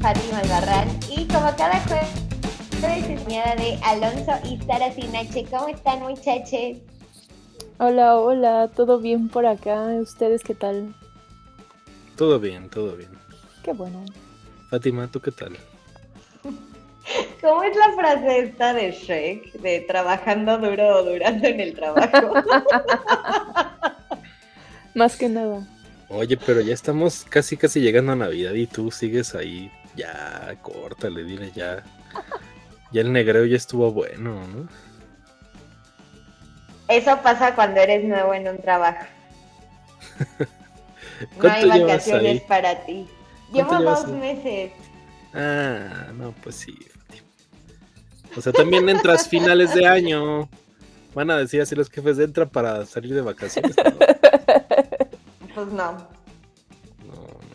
Fátima Albarrán y como cada jueves diseñada de Alonso y Sara Sinache. ¿Cómo están muchachos? Hola, hola, ¿todo bien por acá? ¿Ustedes qué tal? Todo bien, todo bien. Qué bueno. Fátima, ¿tú qué tal? ¿Cómo es la frase esta de Shrek? De trabajando duro o durando en el trabajo. Más que nada. Oye, pero ya estamos casi casi llegando a Navidad y tú sigues ahí. Ya, córtale, dile ya. Ya el negreo ya estuvo bueno, ¿no? Eso pasa cuando eres nuevo en un trabajo. No hay vacaciones para ti. Llevo dos meses. Ah, no, pues sí. O sea, también entras finales de año. Van a decir así los jefes, entra para salir de vacaciones. Pues no. No, no.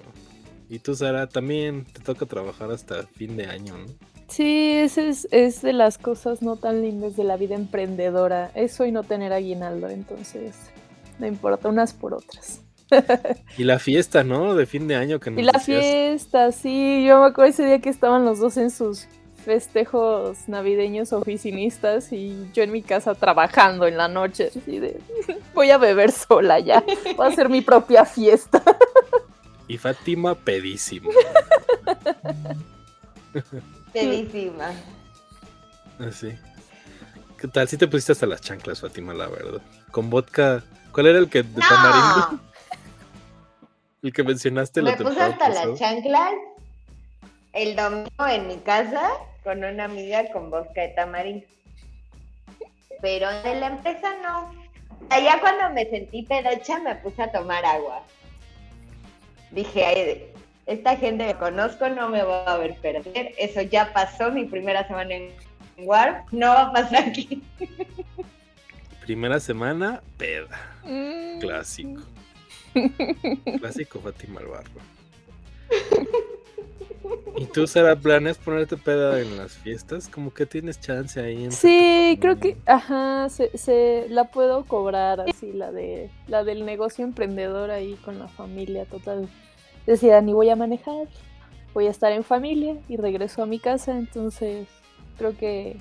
Y tú, Sara, también te toca trabajar hasta fin de año, ¿no? Sí, esa es, es, de las cosas no tan lindas de la vida emprendedora. Eso y no tener aguinaldo, entonces no importa unas por otras. y la fiesta, ¿no? De fin de año que nos Y la fiesta, sí. Yo me acuerdo ese día que estaban los dos en sus festejos navideños oficinistas y yo en mi casa trabajando en la noche. Así de, voy a beber sola ya. Voy a hacer mi propia fiesta. Y Fátima pedísima. Pedísima. Así. Ah, ¿Qué tal? Si te pusiste hasta las chanclas, Fátima, la verdad. Con vodka. ¿Cuál era el que de tamarindo? El que mencionaste la Me puse hasta las chanclas el domingo en mi casa con una amiga con vodka de tamarindo. Pero de la empresa no. Allá cuando me sentí pedocha me puse a tomar agua. Dije, "Ay, esta gente que conozco no me va a ver perder. Eso ya pasó mi primera semana en Warp. No va a pasar aquí. Primera semana, peda. Mm. Clásico. Clásico Fátima al barro. ¿Y tú, Sara, planeas ponerte peda en las fiestas? Como que tienes chance ahí. entre Sí, creo que, ajá, se, se la puedo cobrar así, la de la del negocio emprendedor ahí con la familia, total. Decía, ni voy a manejar, voy a estar en familia y regreso a mi casa, entonces creo que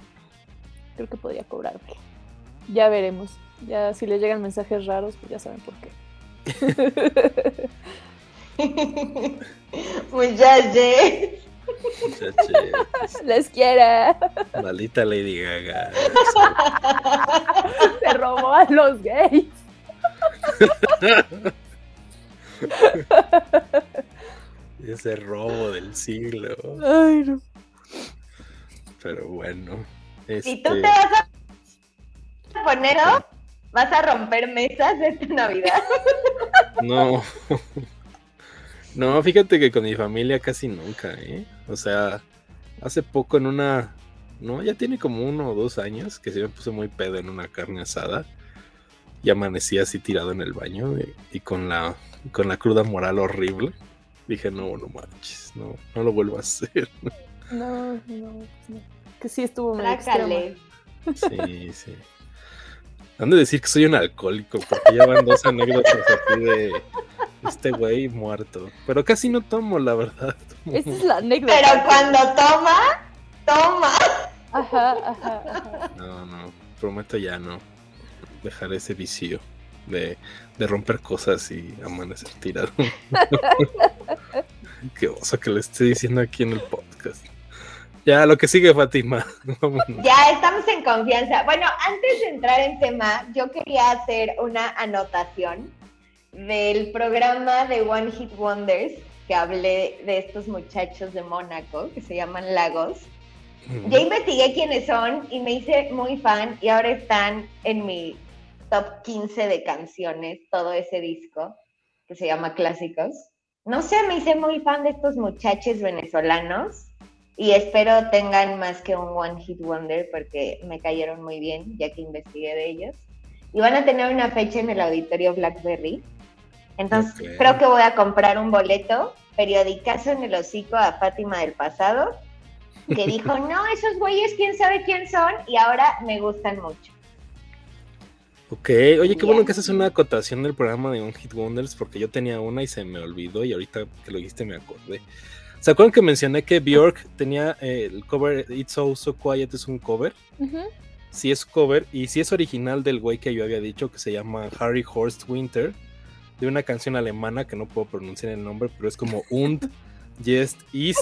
creo que podría cobrarme. Ya veremos. Ya si les llegan mensajes raros, pues ya saben por qué. Muchachos. Muchachos, Les quiera. Maldita Lady Gaga. Se robó a los gays. Ese robo del siglo. Ay, no. Pero bueno. Si tú este, te vas a poner, vas a romper mesas esta Navidad. No. No, fíjate que con mi familia casi nunca, ¿eh? O sea, hace poco en una... No, ya tiene como uno o dos años que se me puse muy pedo en una carne asada. Y amanecí así tirado en el baño y, y con la con la cruda moral horrible. Dije, no, no manches, no, no lo vuelvo a hacer. No, no, no. Que sí estuvo. Trácale. Sí, sí. Han de decir que soy un alcohólico, porque ya van dos anécdotas aquí de este güey muerto. Pero casi no tomo, la verdad. Esa es la anécdota. Pero cuando toma, toma. Ajá, ajá, ajá. No, no, prometo ya no dejar ese vicio de, de romper cosas y amanecer tirado. Qué oso que le estoy diciendo aquí en el podcast. Ya, lo que sigue, Fátima. Vámonos. Ya estamos en confianza. Bueno, antes de entrar en tema, yo quería hacer una anotación del programa de One Hit Wonders que hablé de estos muchachos de Mónaco que se llaman Lagos. Ya investigué quiénes son y me hice muy fan y ahora están en mi top 15 de canciones, todo ese disco que se llama Clásicos. No sé, me hice muy fan de estos muchachos venezolanos y espero tengan más que un One Hit Wonder porque me cayeron muy bien ya que investigué de ellos. Y van a tener una fecha en el auditorio Blackberry. Entonces creo que voy a comprar un boleto, periodicazo en el hocico a Fátima del pasado, que dijo, no, esos güeyes quién sabe quién son y ahora me gustan mucho. Ok, oye, qué bueno que haces una acotación del programa de One Hit Wonders porque yo tenía una y se me olvidó y ahorita que lo dijiste me acordé. ¿Se acuerdan que mencioné que Bjork tenía eh, el cover It's So So Quiet es un cover? Sí es cover y sí es original del güey que yo había dicho que se llama Harry Horst Winter, de una canción alemana que no puedo pronunciar el nombre, pero es como Und, Jest, Ist,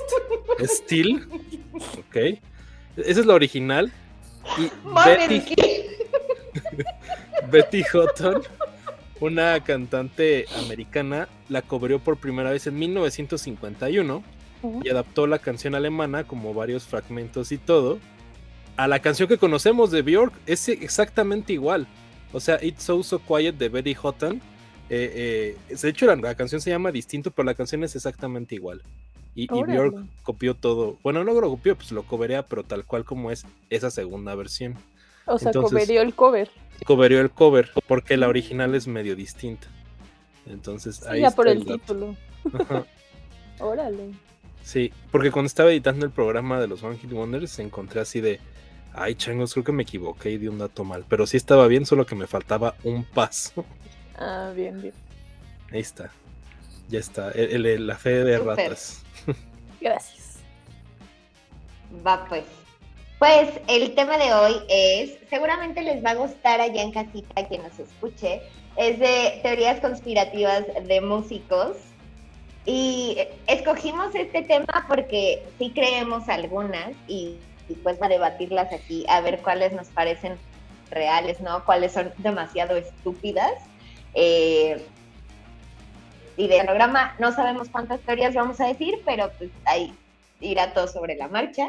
Still. Ok. Esa es la original. Y Betty, Betty Hutton una cantante americana, la cobrió por primera vez en 1951 y adaptó la canción alemana como varios fragmentos y todo a la canción que conocemos de Björk. Es exactamente igual. O sea, It's So So Quiet de Betty Hutton. Eh, eh, de hecho, la, canción se llama distinto, pero la canción es exactamente igual. Y, Björk copió todo. Bueno, no lo copió, pues lo coberea, pero tal cual como es esa segunda versión. O sea, coverió el cover. Coverió el cover, porque la original es medio distinta. Entonces, ahí ya por el, título. Órale. Sí, porque cuando estaba editando el programa de los One Hit Wonders, encontré así de. Ay, changos, creo que me equivoqué y di un dato mal. Pero sí estaba bien, solo que me faltaba un paso. Ah, bien, bien. Ahí está. Ya está. la fe de ratas. Gracias. Va pues. Pues el tema de hoy es, seguramente les va a gustar allá en casita quien nos escuche, es de teorías conspirativas de músicos. Y escogimos este tema porque sí creemos algunas y, pues va a debatirlas aquí a ver cuáles nos parecen reales, ¿no? Cuáles son demasiado estúpidas. Eh, y del programa no sabemos cuántas teorías vamos a decir, pero pues ahí irá todo sobre la marcha.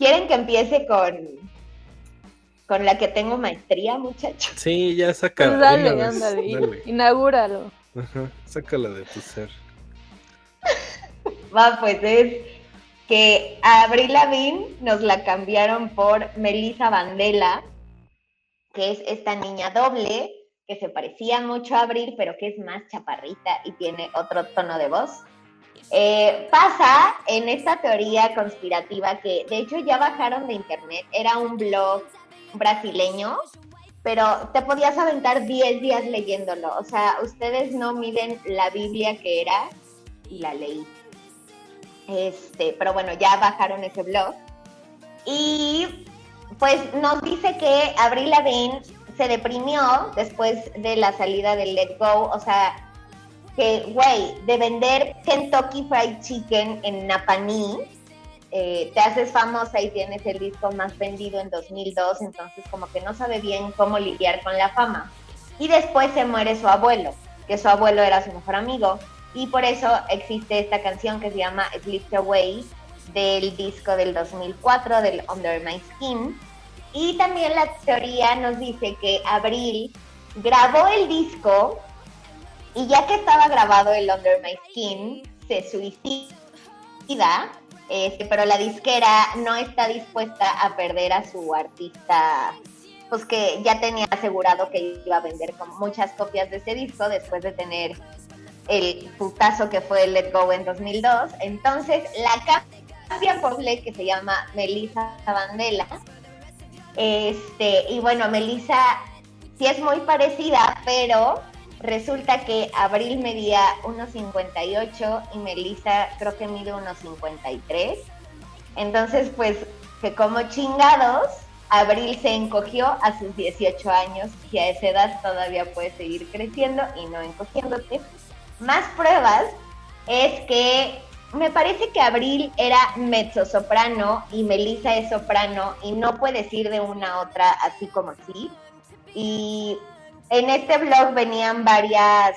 ¿Quieren que empiece con, con la que tengo maestría, muchachos? Sí, ya saca. Pues dale, ándale, inaugúralo. Ajá, sácala de tu ser. Va, pues es que a Abril Lavigne nos la cambiaron por Melissa Vandela, que es esta niña doble que se parecía mucho a Abril, pero que es más chaparrita y tiene otro tono de voz. Eh, pasa en esta teoría conspirativa que de hecho ya bajaron de internet, era un blog brasileño, pero te podías aventar 10 días leyéndolo. O sea, ustedes no miden la Biblia que era y la leí. Este, pero bueno, ya bajaron ese blog. Y pues nos dice que Abril Lavigne se deprimió después de la salida del Let Go, o sea, que, güey, de vender Kentucky Fried Chicken en Napaní, eh, te haces famosa y tienes el disco más vendido en 2002, entonces como que no sabe bien cómo lidiar con la fama. Y después se muere su abuelo, que su abuelo era su mejor amigo, y por eso existe esta canción que se llama Slipped Away del disco del 2004 del Under My Skin. Y también la teoría nos dice que Abril grabó el disco y ya que estaba grabado el Under My Skin, se suicida, este, pero la disquera no está dispuesta a perder a su artista, pues que ya tenía asegurado que iba a vender muchas copias de ese disco después de tener el putazo que fue Let Go en 2002. Entonces la cambia por que se llama Melissa Bandela. Este, y bueno, Melissa sí es muy parecida, pero Resulta que Abril medía 1,58 y Melissa creo que mide 1,53. Entonces, pues, que como chingados, Abril se encogió a sus 18 años y a esa edad todavía puede seguir creciendo y no encogiéndote. Más pruebas es que me parece que Abril era mezzo soprano y Melissa es soprano y no puedes ir de una a otra así como así. Y en este blog venían varias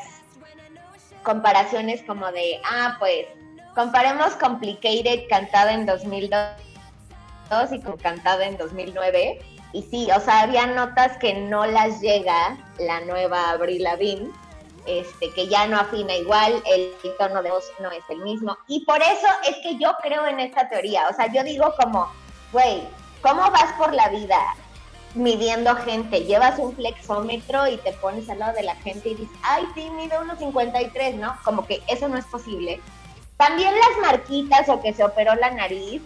comparaciones como de, ah, pues comparemos Complicated cantada en 2002 y con cantada en 2009. Y sí, o sea, había notas que no las llega la nueva Avril Lavigne, este, que ya no afina igual, el tono de voz no es el mismo. Y por eso es que yo creo en esta teoría. O sea, yo digo como, güey, ¿cómo vas por la vida? Midiendo gente. Llevas un flexómetro y te pones al lado de la gente y dices, ay, sí, mide 1,53, ¿no? Como que eso no es posible. También las marquitas o que se operó la nariz,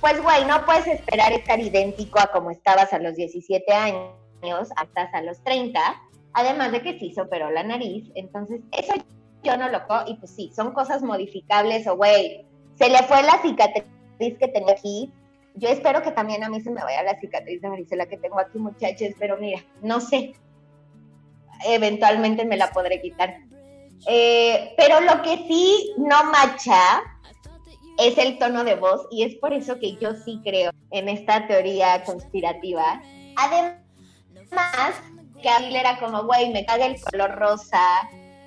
pues, güey, no puedes esperar estar idéntico a como estabas a los 17 años, hasta a los 30, además de que sí se operó la nariz. Entonces, eso yo no lo y pues sí, son cosas modificables o, güey, se le fue la cicatriz que tenía aquí. Yo espero que también a mí se me vaya la cicatriz de varicela que tengo aquí, muchachos, pero mira, no sé. Eventualmente me la podré quitar. Eh, pero lo que sí no macha es el tono de voz y es por eso que yo sí creo en esta teoría conspirativa. Además, que Abel era como, güey, me caga el color rosa,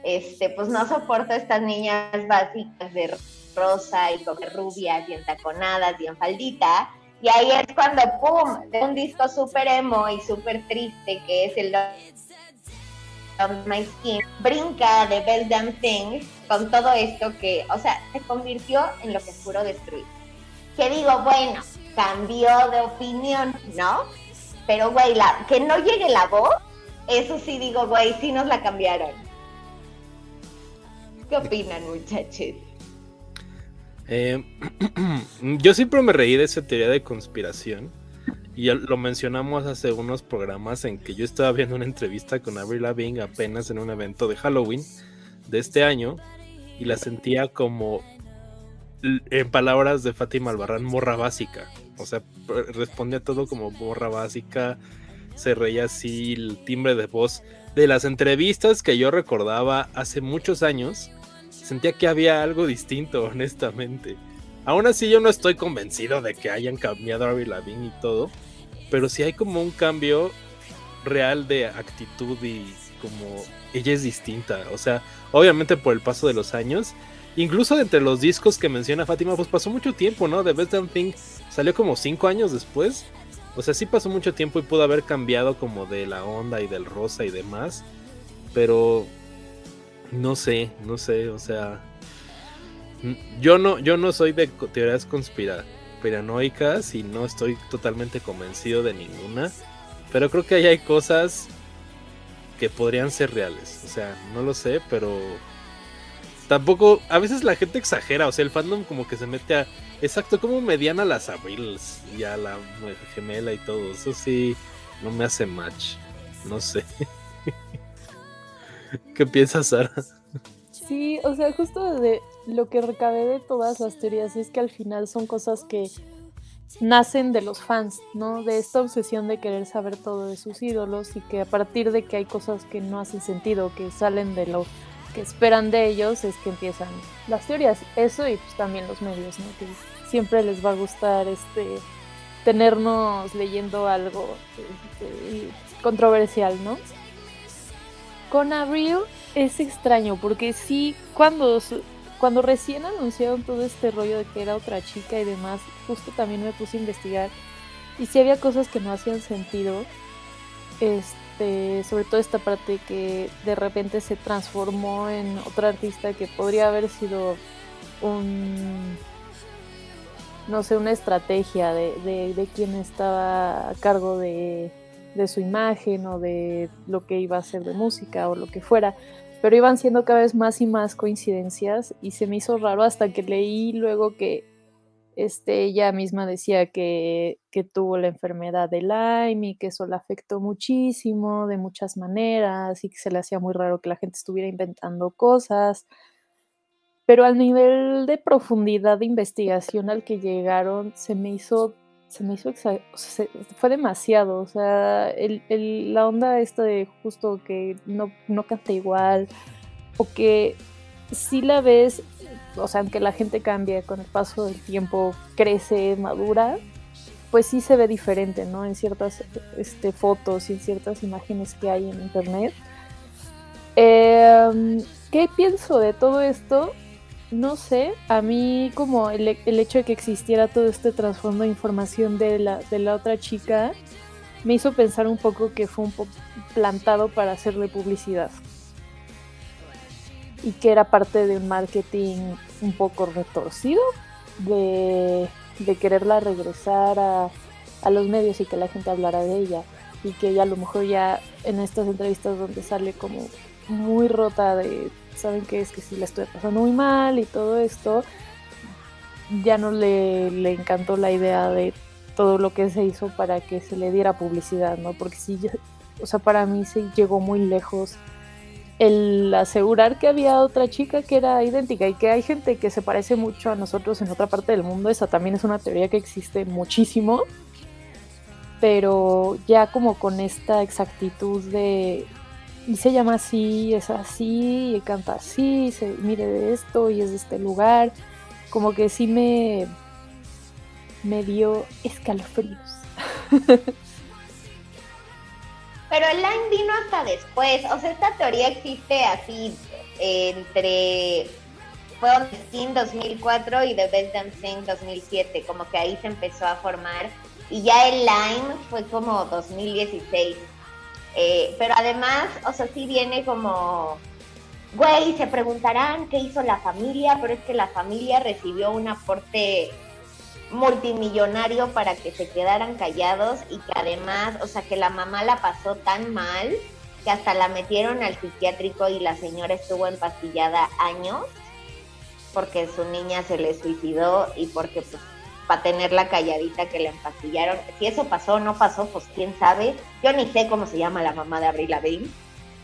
este, pues no soporto estas niñas básicas de rosa y como rubias y entaconadas y en faldita. Y ahí es cuando, ¡pum!, de un disco súper emo y súper triste que es el of My Skin, brinca de Bell Damn Thing con todo esto que, o sea, se convirtió en lo que juro destruir. Que digo, bueno, cambió de opinión, ¿no? Pero, güey, la, que no llegue la voz, eso sí digo, güey, sí nos la cambiaron. ¿Qué opinan, muchachos? Eh, yo siempre me reí de esa teoría de conspiración y lo mencionamos hace unos programas en que yo estaba viendo una entrevista con Avril Lavigne apenas en un evento de Halloween de este año y la sentía como, en palabras de Fátima Albarrán, morra básica. O sea, respondía todo como morra básica, se reía así, el timbre de voz de las entrevistas que yo recordaba hace muchos años, sentía que había algo distinto, honestamente. Aún así yo no estoy convencido de que hayan cambiado a Avril y todo, pero sí hay como un cambio real de actitud y como ella es distinta, o sea, obviamente por el paso de los años, incluso entre los discos que menciona Fátima, pues pasó mucho tiempo, ¿no? The Best Damn Thing salió como cinco años después, o sea, sí pasó mucho tiempo y pudo haber cambiado como de la onda y del rosa y demás, pero no sé, no sé, o sea, yo no, yo no soy de teorías conspiranoicas y no estoy totalmente convencido de ninguna. Pero creo que ahí hay cosas que podrían ser reales. O sea, no lo sé, pero tampoco. A veces la gente exagera. O sea, el fandom como que se mete a. Exacto, como mediana las Abrils y a la gemela y todo. Eso sí, no me hace match. No sé. ¿Qué piensas, Sara? Sí, o sea, justo de lo que recabé de todas las teorías es que al final son cosas que nacen de los fans, ¿no? De esta obsesión de querer saber todo de sus ídolos y que a partir de que hay cosas que no hacen sentido, que salen de lo que esperan de ellos, es que empiezan las teorías. Eso y pues también los medios, ¿no? Que siempre les va a gustar este tenernos leyendo algo este, controversial, ¿no? Con Abril es extraño porque sí, cuando cuando recién anunciaron todo este rollo de que era otra chica y demás, justo también me puse a investigar y si había cosas que no hacían sentido. Este, sobre todo esta parte que de repente se transformó en otra artista que podría haber sido un no sé, una estrategia de, de quien estaba a cargo de, de su imagen o de lo que iba a hacer de música o lo que fuera pero iban siendo cada vez más y más coincidencias y se me hizo raro hasta que leí luego que este, ella misma decía que, que tuvo la enfermedad de Lyme y que eso la afectó muchísimo de muchas maneras y que se le hacía muy raro que la gente estuviera inventando cosas. Pero al nivel de profundidad de investigación al que llegaron se me hizo se me hizo fue demasiado, o sea, el, la onda esta de justo que no, no canta igual, o que si la ves, o sea, aunque la gente cambia con el paso del tiempo, crece, madura, pues sí se ve diferente, ¿no? En ciertas este, fotos y en ciertas imágenes que hay en internet. Em, ¿Qué pienso de todo esto? No sé, a mí como el, hecho de que existiera todo este trasfondo de información de la, de la otra chica me hizo pensar un poco que fue un poco plantado para hacerle publicidad. Y que era parte de un marketing un poco retorcido de, de quererla regresar a, a los medios y que la gente hablara de ella. Y que ella a lo mejor ya en estas entrevistas donde sale como muy rota de saben que es que si la estoy pasando muy mal y todo esto, ya no le, le encantó la idea de todo lo que se hizo para que se le diera publicidad, ¿no? Porque sí, o sea, para mí se llegó muy lejos el asegurar que había otra chica que era idéntica y que hay gente que se parece mucho a nosotros en otra parte del mundo, esa también es una teoría que existe muchísimo, pero ya como con esta exactitud de, y se llama así, es así, y canta así, se mire de esto y es de este lugar, como que sí me, me dio escalofríos. Pero el line vino hasta después. O sea, esta teoría existe así entre. Fue Skin 2004 y The Best Dancing 2007. Como que ahí se empezó a formar. Y ya el line fue como 2016. Eh, pero además, o sea, sí viene como. Güey, se preguntarán qué hizo la familia, pero es que la familia recibió un aporte multimillonario para que se quedaran callados y que además, o sea, que la mamá la pasó tan mal que hasta la metieron al psiquiátrico y la señora estuvo empastillada años porque su niña se le suicidó y porque pues para tenerla calladita que la empastillaron. Si eso pasó o no pasó, pues quién sabe. Yo ni sé cómo se llama la mamá de Abril Lavigne.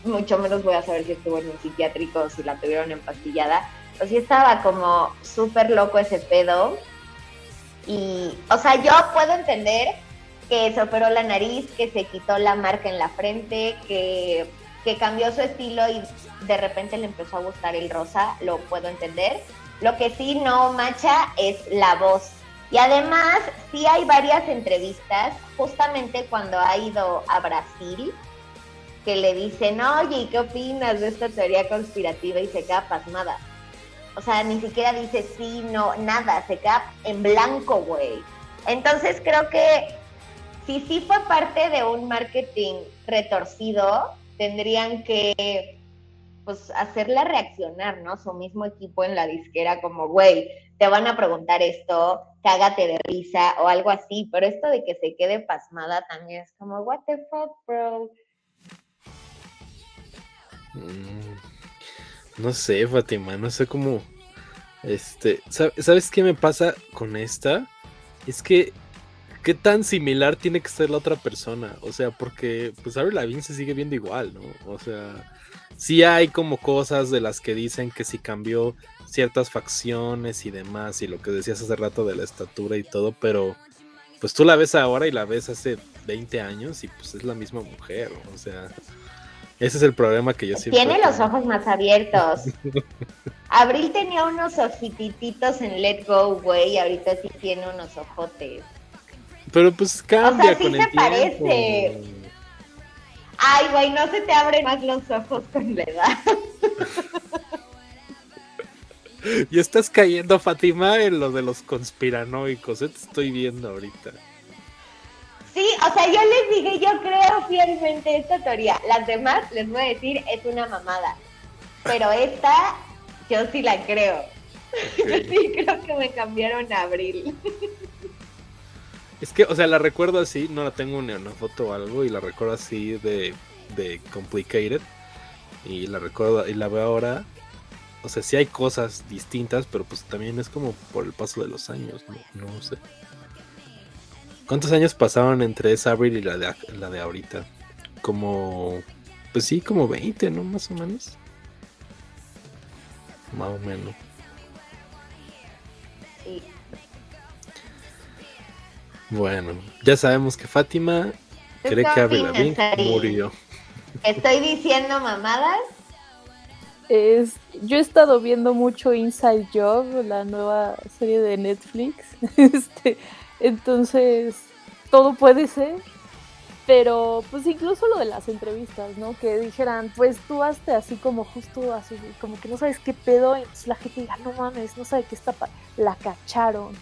Mucho menos voy a saber si estuvo en un psiquiátrico o si la tuvieron empastillada. Pues sí estaba como súper loco ese pedo. Y, o sea, yo puedo entender que se operó la nariz, que se quitó la marca en la frente, que, que cambió su estilo y de repente le empezó a gustar el rosa, lo puedo entender. Lo que sí no macha es la voz. Y además, sí hay varias entrevistas, justamente cuando ha ido a Brasil, que le dicen, oye, ¿qué opinas de esta teoría conspirativa? Y se queda pasmada. O sea, ni siquiera dice sí, no, nada, se queda en blanco, güey. Entonces creo que si sí fue parte de un marketing retorcido, tendrían que pues hacerla reaccionar, ¿no? Su mismo equipo en la disquera como, güey, te van a preguntar esto, cágate de risa o algo así, pero esto de que se quede pasmada también es como, what the fuck, bro. Mm. No sé, Fatima, no sé cómo. Este. ¿Sabes qué me pasa con esta? Es que. ¿Qué tan similar tiene que ser la otra persona? O sea, porque pues la Lavigne se sigue viendo igual, ¿no? O sea, sí hay como cosas de las que dicen que si cambió ciertas facciones y demás, y lo que decías hace rato de la estatura y todo, pero pues tú la ves ahora y la ves hace 20 años y pues es la misma mujer, o sea, ese es el problema que yo siempre. Tiene los ojos más abiertos. Abril tenía unos ojititos en Let Go, güey, y ahorita sí tiene unos ojotes. Pero pues cambia o sea, sí con se parece. Ay, güey, no se te abren más los ojos con la edad. y estás cayendo, Fatima, en lo de los conspiranoicos. ¿eh? Te estoy viendo ahorita. Sí, o sea, yo les dije, yo creo fielmente esta teoría. Las demás, les voy a decir, es una mamada. Pero esta, yo sí la creo. Yo sí creo que me cambiaron a abril. Es que, o sea, la recuerdo así, no la tengo ni una foto o algo, y la recuerdo así de, de Complicated. Y la recuerdo, y la veo ahora. O sea, sí hay cosas distintas, pero pues también es como por el paso de los años, no, no sé. ¿Cuántos años pasaron entre esa Abril y la de, la de ahorita? Como. Pues sí, como 20, ¿no? Más o menos. Más o menos. Sí. Bueno, ya sabemos que Fátima cree que Avril murió. ¿Estoy diciendo mamadas? Es, yo he estado viendo mucho Inside Job, la nueva serie de Netflix. Este, entonces, todo puede ser. Pero, pues incluso lo de las entrevistas, ¿no? Que dijeran, pues tú hazte así como justo así, como que no sabes qué pedo. Y la gente diga, no mames, no sabe qué está. La cacharon.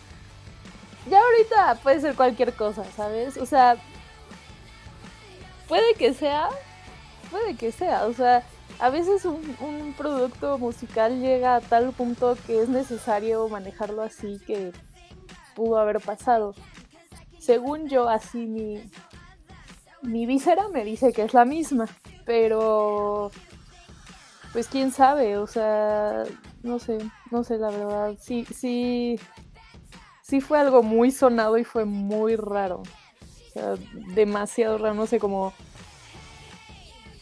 Ya ahorita puede ser cualquier cosa, ¿sabes? O sea, puede que sea, puede que sea. O sea, a veces un, producto musical llega a tal punto que es necesario manejarlo así que pudo haber pasado. Según yo, así mi, mi víscera me dice que es la misma, pero pues quién sabe, o sea, no sé, no sé la verdad. Sí, sí, sí fue algo muy sonado y fue muy raro. O sea, demasiado raro, no sé, como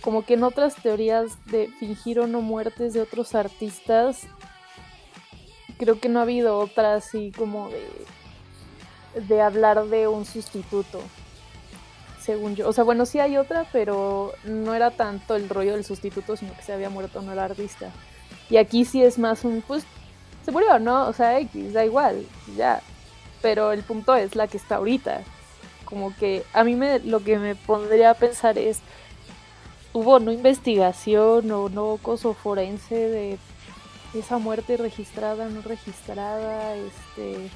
como que en otras teorías de fingir o no muertes de otros artistas, creo que no ha habido otra así como de, de hablar de un sustituto, según yo. O sea, bueno, sí hay otra, pero no era tanto el rollo del sustituto, sino que se había muerto no el artista. Y aquí sí es más un, pues, se murió, ¿no? O sea, X, da igual, ya. Pero el punto es la que está ahorita. Como que a mí me, lo que me pondría a pensar es, hubo no investigación o no coso forense de esa muerte registrada, no registrada, este,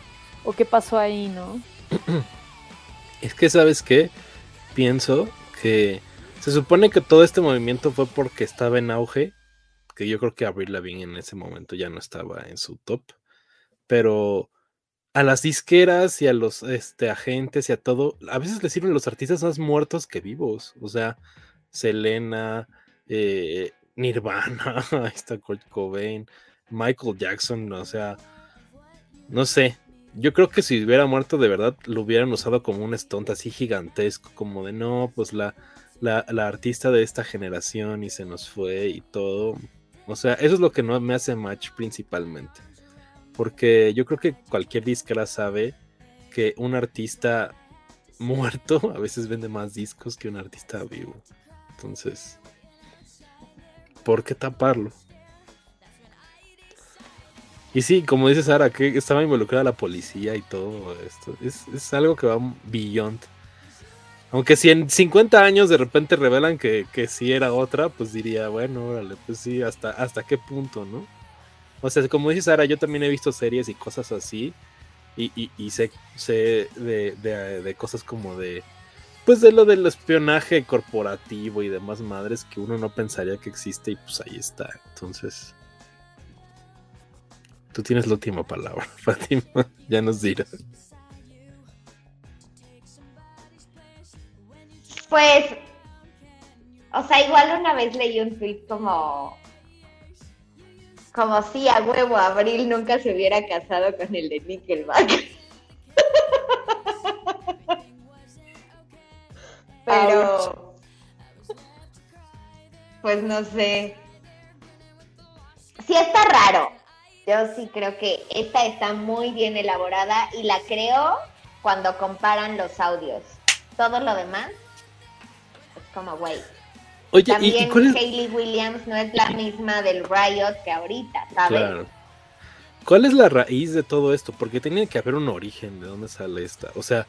o qué pasó ahí, ¿no? Es que, ¿sabes qué? Pienso que se supone que todo este movimiento fue porque estaba en auge, que yo creo que Avril Lavigne en ese momento ya no estaba en su top, pero a las disqueras y a los este, agentes y a todo, a veces les sirven los artistas más muertos que vivos, o sea, Selena, eh, Nirvana, ahí está Kurt Cobain, Michael Jackson, o sea, no sé. Yo creo que si hubiera muerto de verdad, lo hubieran usado como un stunt así gigantesco, como de no, pues la, la, la artista de esta generación y se nos fue y todo. O sea, eso es lo que no me hace match principalmente. Porque yo creo que cualquier disquera sabe que un artista muerto a veces vende más discos que un artista vivo. Entonces, ¿por qué taparlo? Y sí, como dice Sara, que estaba involucrada la policía y todo esto. Es, algo que va beyond. Aunque si en 50 años de repente revelan que, que sí era otra, pues diría, bueno, órale, pues sí, hasta, hasta qué punto, ¿no? O sea, como dice Sara, yo también he visto series y cosas así. Y, y, sé, sé de, de, cosas como de pues de lo del espionaje corporativo y demás madres que uno no pensaría que existe y pues ahí está. Entonces, tú tienes la última palabra, Fátima, ya nos dirás. Pues, o sea, igual una vez leí un tweet como, como si a huevo Abril nunca se hubiera casado con el de Nickelback. Pero, pues no sé. Sí está raro. Yo sí creo que esta está muy bien elaborada y la creo cuando comparan los audios. Todo lo demás es como, güey. Oye, También ¿y, Hayley Williams no es la misma del Riot que ahorita, ¿sabes? Claro. ¿Cuál es la raíz de todo esto? Porque tiene que haber un origen de dónde sale esta. O sea,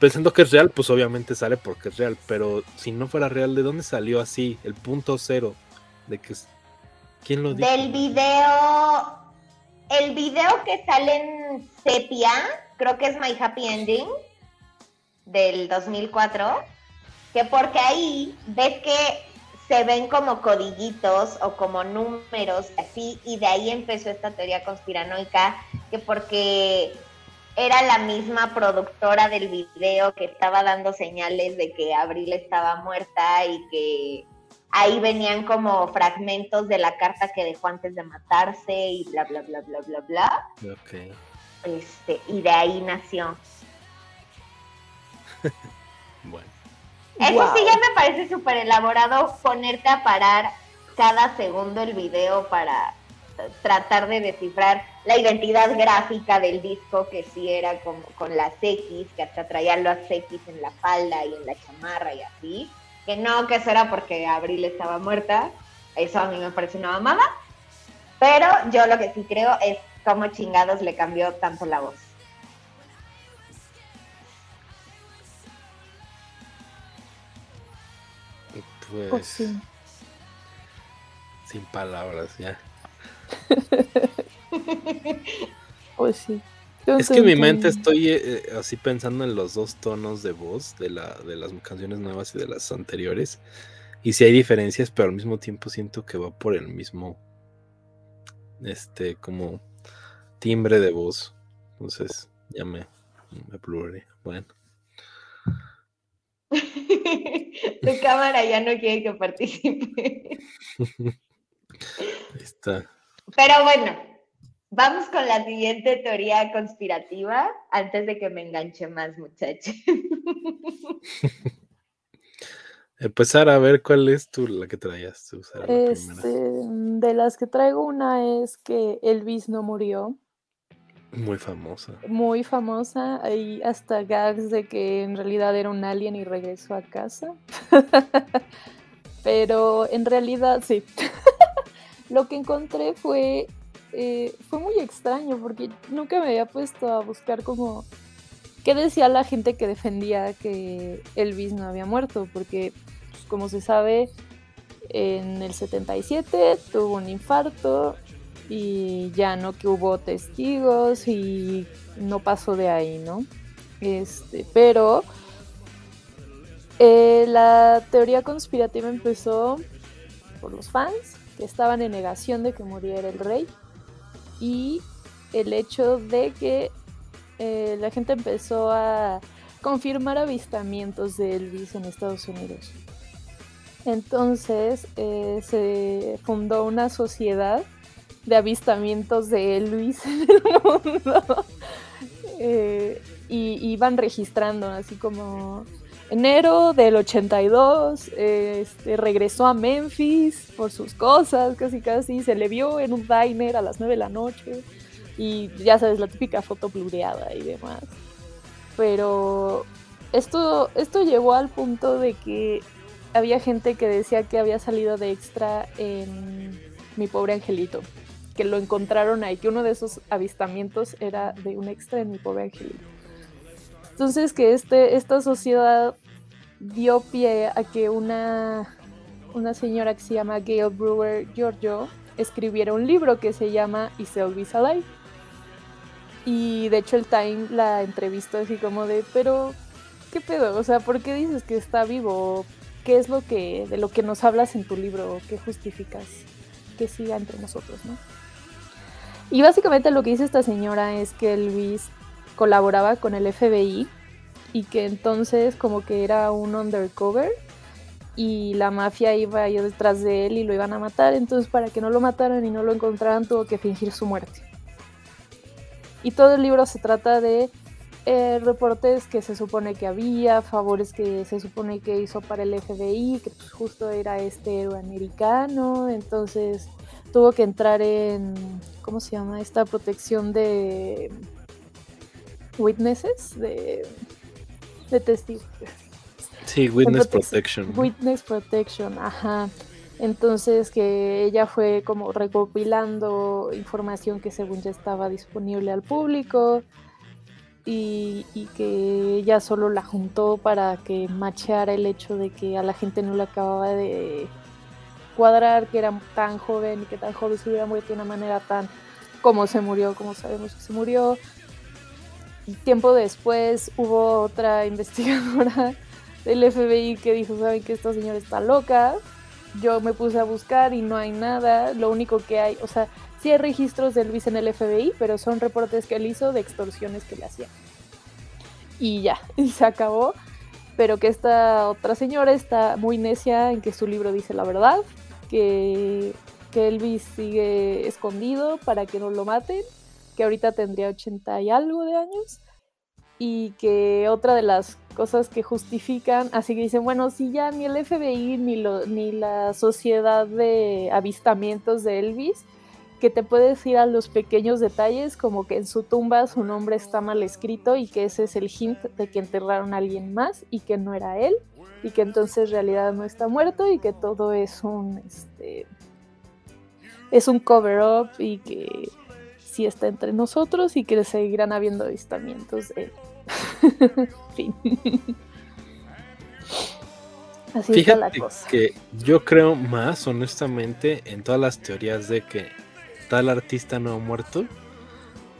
pensando que es real, pues obviamente sale porque es real, pero si no fuera real, ¿de dónde salió así el punto cero? De que ¿Quién lo dijo? Del video, el video que sale en Sepia, creo que es My Happy Ending, del 2004, que porque ahí ves que se ven como codiguitos o como números así, y de ahí empezó esta teoría conspiranoica, que porque era la misma productora del video que estaba dando señales de que Abril estaba muerta y que ahí venían como fragmentos de la carta que dejó antes de matarse y bla, bla, bla, bla, bla, bla. Ok. Este, y de ahí nació. bueno. Eso sí ya me parece súper elaborado ponerte a parar cada segundo el video para tratar de descifrar la identidad gráfica del disco, que sí era como con las X, que hasta traía las X en la falda y en la chamarra y así. Que no, que eso era porque Abril estaba muerta. Eso a mí me parece una mamada. Pero yo lo que sí creo es cómo chingados le cambió tanto la voz. Pues, sí. Sin palabras, ya. pues sí. es que en mi mente estoy eh, eh, así pensando en los dos tonos de voz de, la, de las canciones nuevas y de las anteriores. Y si hay diferencias, pero al mismo tiempo siento que va por el mismo, este, como timbre de voz. Entonces, ya me, me pluré. Bueno. tu cámara ya no quiere que participe. Ahí está. Pero bueno, vamos con la siguiente teoría conspirativa antes de que me enganche más, muchachos. empezar a ver cuál es tú la que traías. este, de las que traigo una es que Elvis no murió. Muy famosa. Muy famosa. Hay hasta gags de que en realidad era un alien y regresó a casa. Pero en realidad sí. Lo que encontré fue, eh, fue muy extraño porque nunca me había puesto a buscar como qué decía la gente que defendía que Elvis no había muerto. Porque, pues, como se sabe, en el 77 tuvo un infarto y ya no que hubo testigos y no pasó de ahí, ¿no? Este, pero eh, la teoría conspirativa empezó por los fans estaban en negación de que muriera el rey y el hecho de que eh, la gente empezó a confirmar avistamientos de Elvis en Estados Unidos. Entonces eh, se fundó una sociedad de avistamientos de Elvis en el mundo. y iban registrando así como enero del 82, este, regresó a Memphis por sus cosas, casi casi, se le vio en un diner a las 9 de la noche y ya sabes, la típica foto blureada y demás. Pero esto, esto llegó al punto de que había gente que decía que había salido de extra en Mi Pobre Angelito, que lo encontraron ahí, que uno de esos avistamientos era de un extra en Mi Pobre Angelito. Entonces que este, esta sociedad dio pie a que una, una señora que se llama Gail Brewer Giorgio escribiera un libro que se llama Is Elvis Alive? Y de hecho el Time la entrevistó así como de, pero, ¿qué pedo? O sea, ¿por qué dices que está vivo? ¿Qué es lo que, de lo que nos hablas en tu libro? ¿Qué justificas que siga entre nosotros, no? Y básicamente lo que dice esta señora es que Elvis colaboraba con el FBI y que entonces como que era un undercover y la mafia iba a detrás de él y lo iban a matar, entonces para que no lo mataran y no lo encontraran tuvo que fingir su muerte. Y todo el libro se trata de eh, reportes que se supone que había, favores que se supone que hizo para el FBI, que pues, justo era este héroe americano, entonces tuvo que entrar en, ¿cómo se llama? Esta protección de witnesses, de, de testigos. Sí, Witness Protection. Witness Protection, ajá. Entonces que ella fue como recopilando información que según ya estaba disponible al público y, y, que ella solo la juntó para que macheara el hecho de que a la gente no le acababa de cuadrar que era tan joven y que tan joven se hubiera muerto de una manera tan como se murió, como sabemos que se murió, tiempo después hubo otra investigadora del FBI que dijo, saben que esta señora está loca. Yo me puse a buscar y no hay nada. Lo único que hay, o sea, sí hay registros de Elvis en el FBI, pero son reportes que él hizo de extorsiones que le hacían. Y ya, y se acabó. Pero que esta otra señora está muy necia en que su libro dice la verdad, que, que Elvis sigue escondido para que no lo maten que ahorita tendría 80 y algo de años, y que otra de las cosas que justifican, así que dicen, bueno, si ya ni el FBI ni, ni la sociedad de avistamientos de Elvis, que te puedes ir a los pequeños detalles, como que en su tumba su nombre está mal escrito y que ese es el hint de que enterraron a alguien más y que no era él, y que entonces en realidad no está muerto y que todo es un, este, es un cover-up y que sí está entre nosotros y que seguirán habiendo avistamientos de él. fin. Así Fíjate la cosa. que yo creo más, honestamente, en todas las teorías de que tal artista no ha muerto.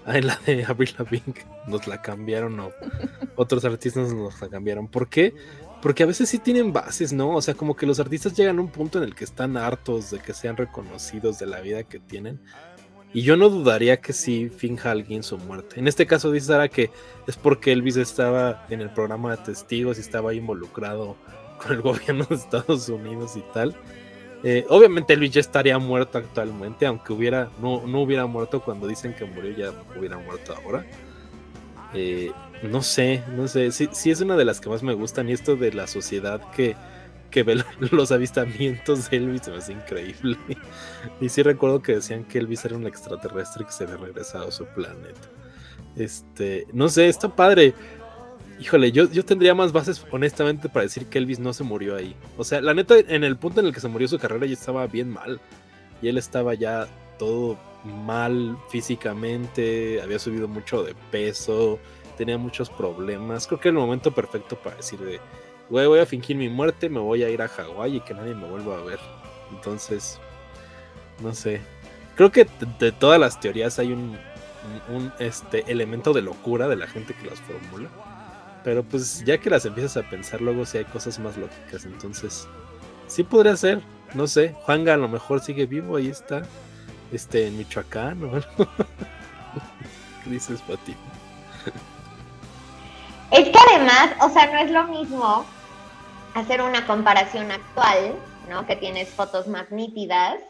Ay, la de Avril Lavigne nos la cambiaron o otros artistas nos la cambiaron. ¿Por qué? Porque a veces sí tienen bases, ¿no? O sea, como que los artistas llegan a un punto en el que están hartos de que sean reconocidos de la vida que tienen y yo no dudaría que sí finja alguien su muerte. En este caso dice Sara que es porque Elvis estaba en el programa de testigos y estaba involucrado con el gobierno de Estados Unidos y tal. Eh, obviamente Elvis ya estaría muerto actualmente, aunque hubiera, no, no hubiera muerto cuando dicen que murió, ya hubiera muerto ahora. Eh, no sé, no sé, sí, sí, es una de las que más me gustan y esto de la sociedad que que ve los avistamientos de Elvis, se me hace increíble. Y sí recuerdo que decían que Elvis era un extraterrestre que se había regresado a su planeta. Este, no sé, está padre. Híjole, yo, yo tendría más bases, honestamente, para decir que Elvis no se murió ahí. O sea, la neta, en el punto en el que se murió su carrera ya estaba bien mal. Y él estaba ya todo mal físicamente, había subido mucho de peso, tenía muchos problemas. Creo que era el momento perfecto para decir de, voy a fingir mi muerte, me voy a ir a Hawái y que nadie me vuelva a ver. Entonces, no sé. Creo que de todas las teorías hay un, este, elemento de locura de la gente que las formula. Pero pues ya que las empiezas a pensar, luego sí hay cosas más lógicas. Entonces, sí podría ser. No sé. Juanga a lo mejor sigue vivo, ahí está. Este, en Michoacán o algo. ¿Qué dices, Pati? Es que además, o sea, no es lo mismo hacer una comparación actual, ¿no? Que tienes fotos más nítidas,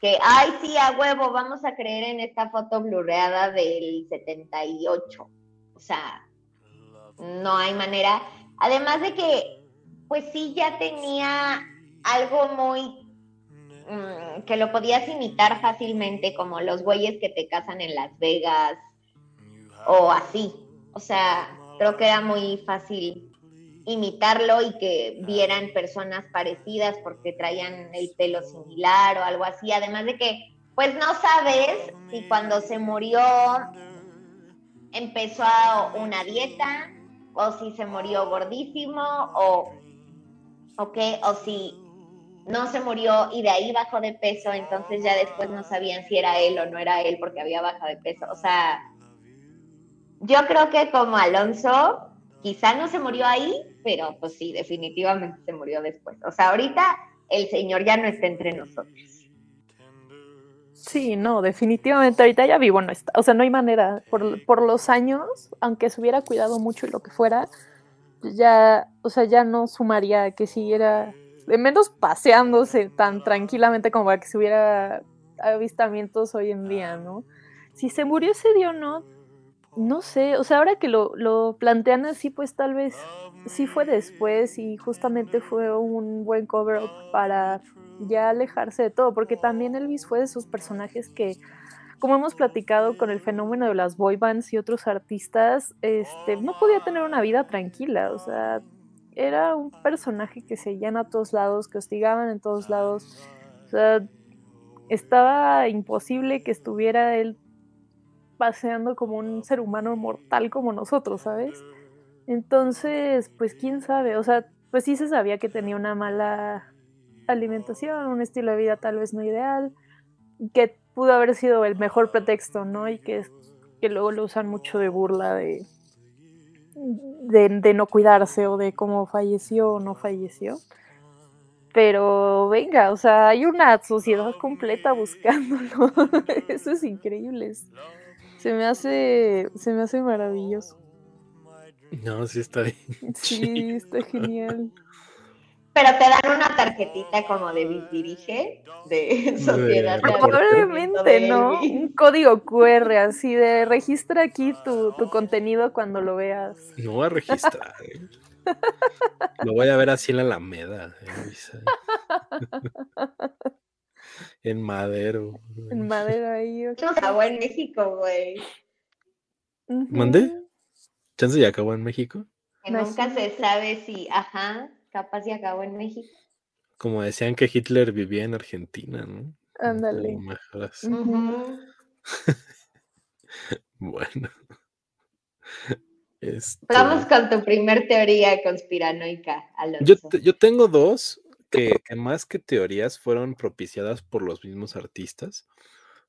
que, ay, sí, a huevo, vamos a creer en esta foto blurreada del 78. O sea, no hay manera. Además de que, pues sí, ya tenía algo muy mm, que lo podías imitar fácilmente, como los güeyes que te casan en Las Vegas o así. O sea, creo que era muy fácil imitarlo y que vieran personas parecidas porque traían el pelo similar o algo así. Además de que, pues no sabes si cuando se murió empezó una dieta o si se murió gordísimo o, o qué, o si no se murió y de ahí bajó de peso, entonces ya después no sabían si era él o no era él porque había bajado de peso. O sea, yo creo que como Alonso, quizá no se murió ahí, pero pues sí, definitivamente se murió después. O sea, ahorita el Señor ya no está entre nosotros. Sí, no, definitivamente ahorita ya vivo no está. O sea, no hay manera. Por, por los años, aunque se hubiera cuidado mucho y lo que fuera, ya, o sea, ya no sumaría que siguiera, de menos paseándose tan tranquilamente como para que se hubiera avistamientos hoy en día, ¿no? Si se murió ese día o no, no sé, o sea, ahora que lo, lo plantean así, pues tal vez sí fue después y justamente fue un buen cover up para ya alejarse de todo, porque también Elvis fue de esos personajes que, como hemos platicado con el fenómeno de las boy bands y otros artistas, este, no podía tener una vida tranquila, o sea, era un personaje que seguían a todos lados, que hostigaban en todos lados, o sea, estaba imposible que estuviera él paseando como un ser humano mortal como nosotros, ¿sabes? Entonces, pues quién sabe, o sea, pues sí se sabía que tenía una mala alimentación, un estilo de vida tal vez no ideal, que pudo haber sido el mejor pretexto, ¿no? Y que, que luego lo usan mucho de burla de, de, de no cuidarse o de cómo falleció o no falleció. Pero venga, o sea, hay una sociedad completa buscándolo. Eso es increíble. Se me hace, se me hace maravilloso. No, sí está bien. Sí, está genial. Pero te dan una tarjetita como de dirige de sociedad. Probablemente, ¿no? Un código QR así de registra aquí tu, tu contenido cuando lo veas. No voy a registrar. ¿eh? lo voy a ver así en la Alameda. ¿eh? En Madero. En Madero ahí. No acabó en México, güey. ¿Mandé? ¿Chance ya acabó en México? Que nunca se sabe si, ajá, capaz ya acabó en México. Como decían que Hitler vivía en Argentina, ¿no? Ándale. bueno. Este... Vamos con tu primer teoría conspiranoica, Alonso. Yo, yo tengo dos que, más que teorías fueron propiciadas por los mismos artistas.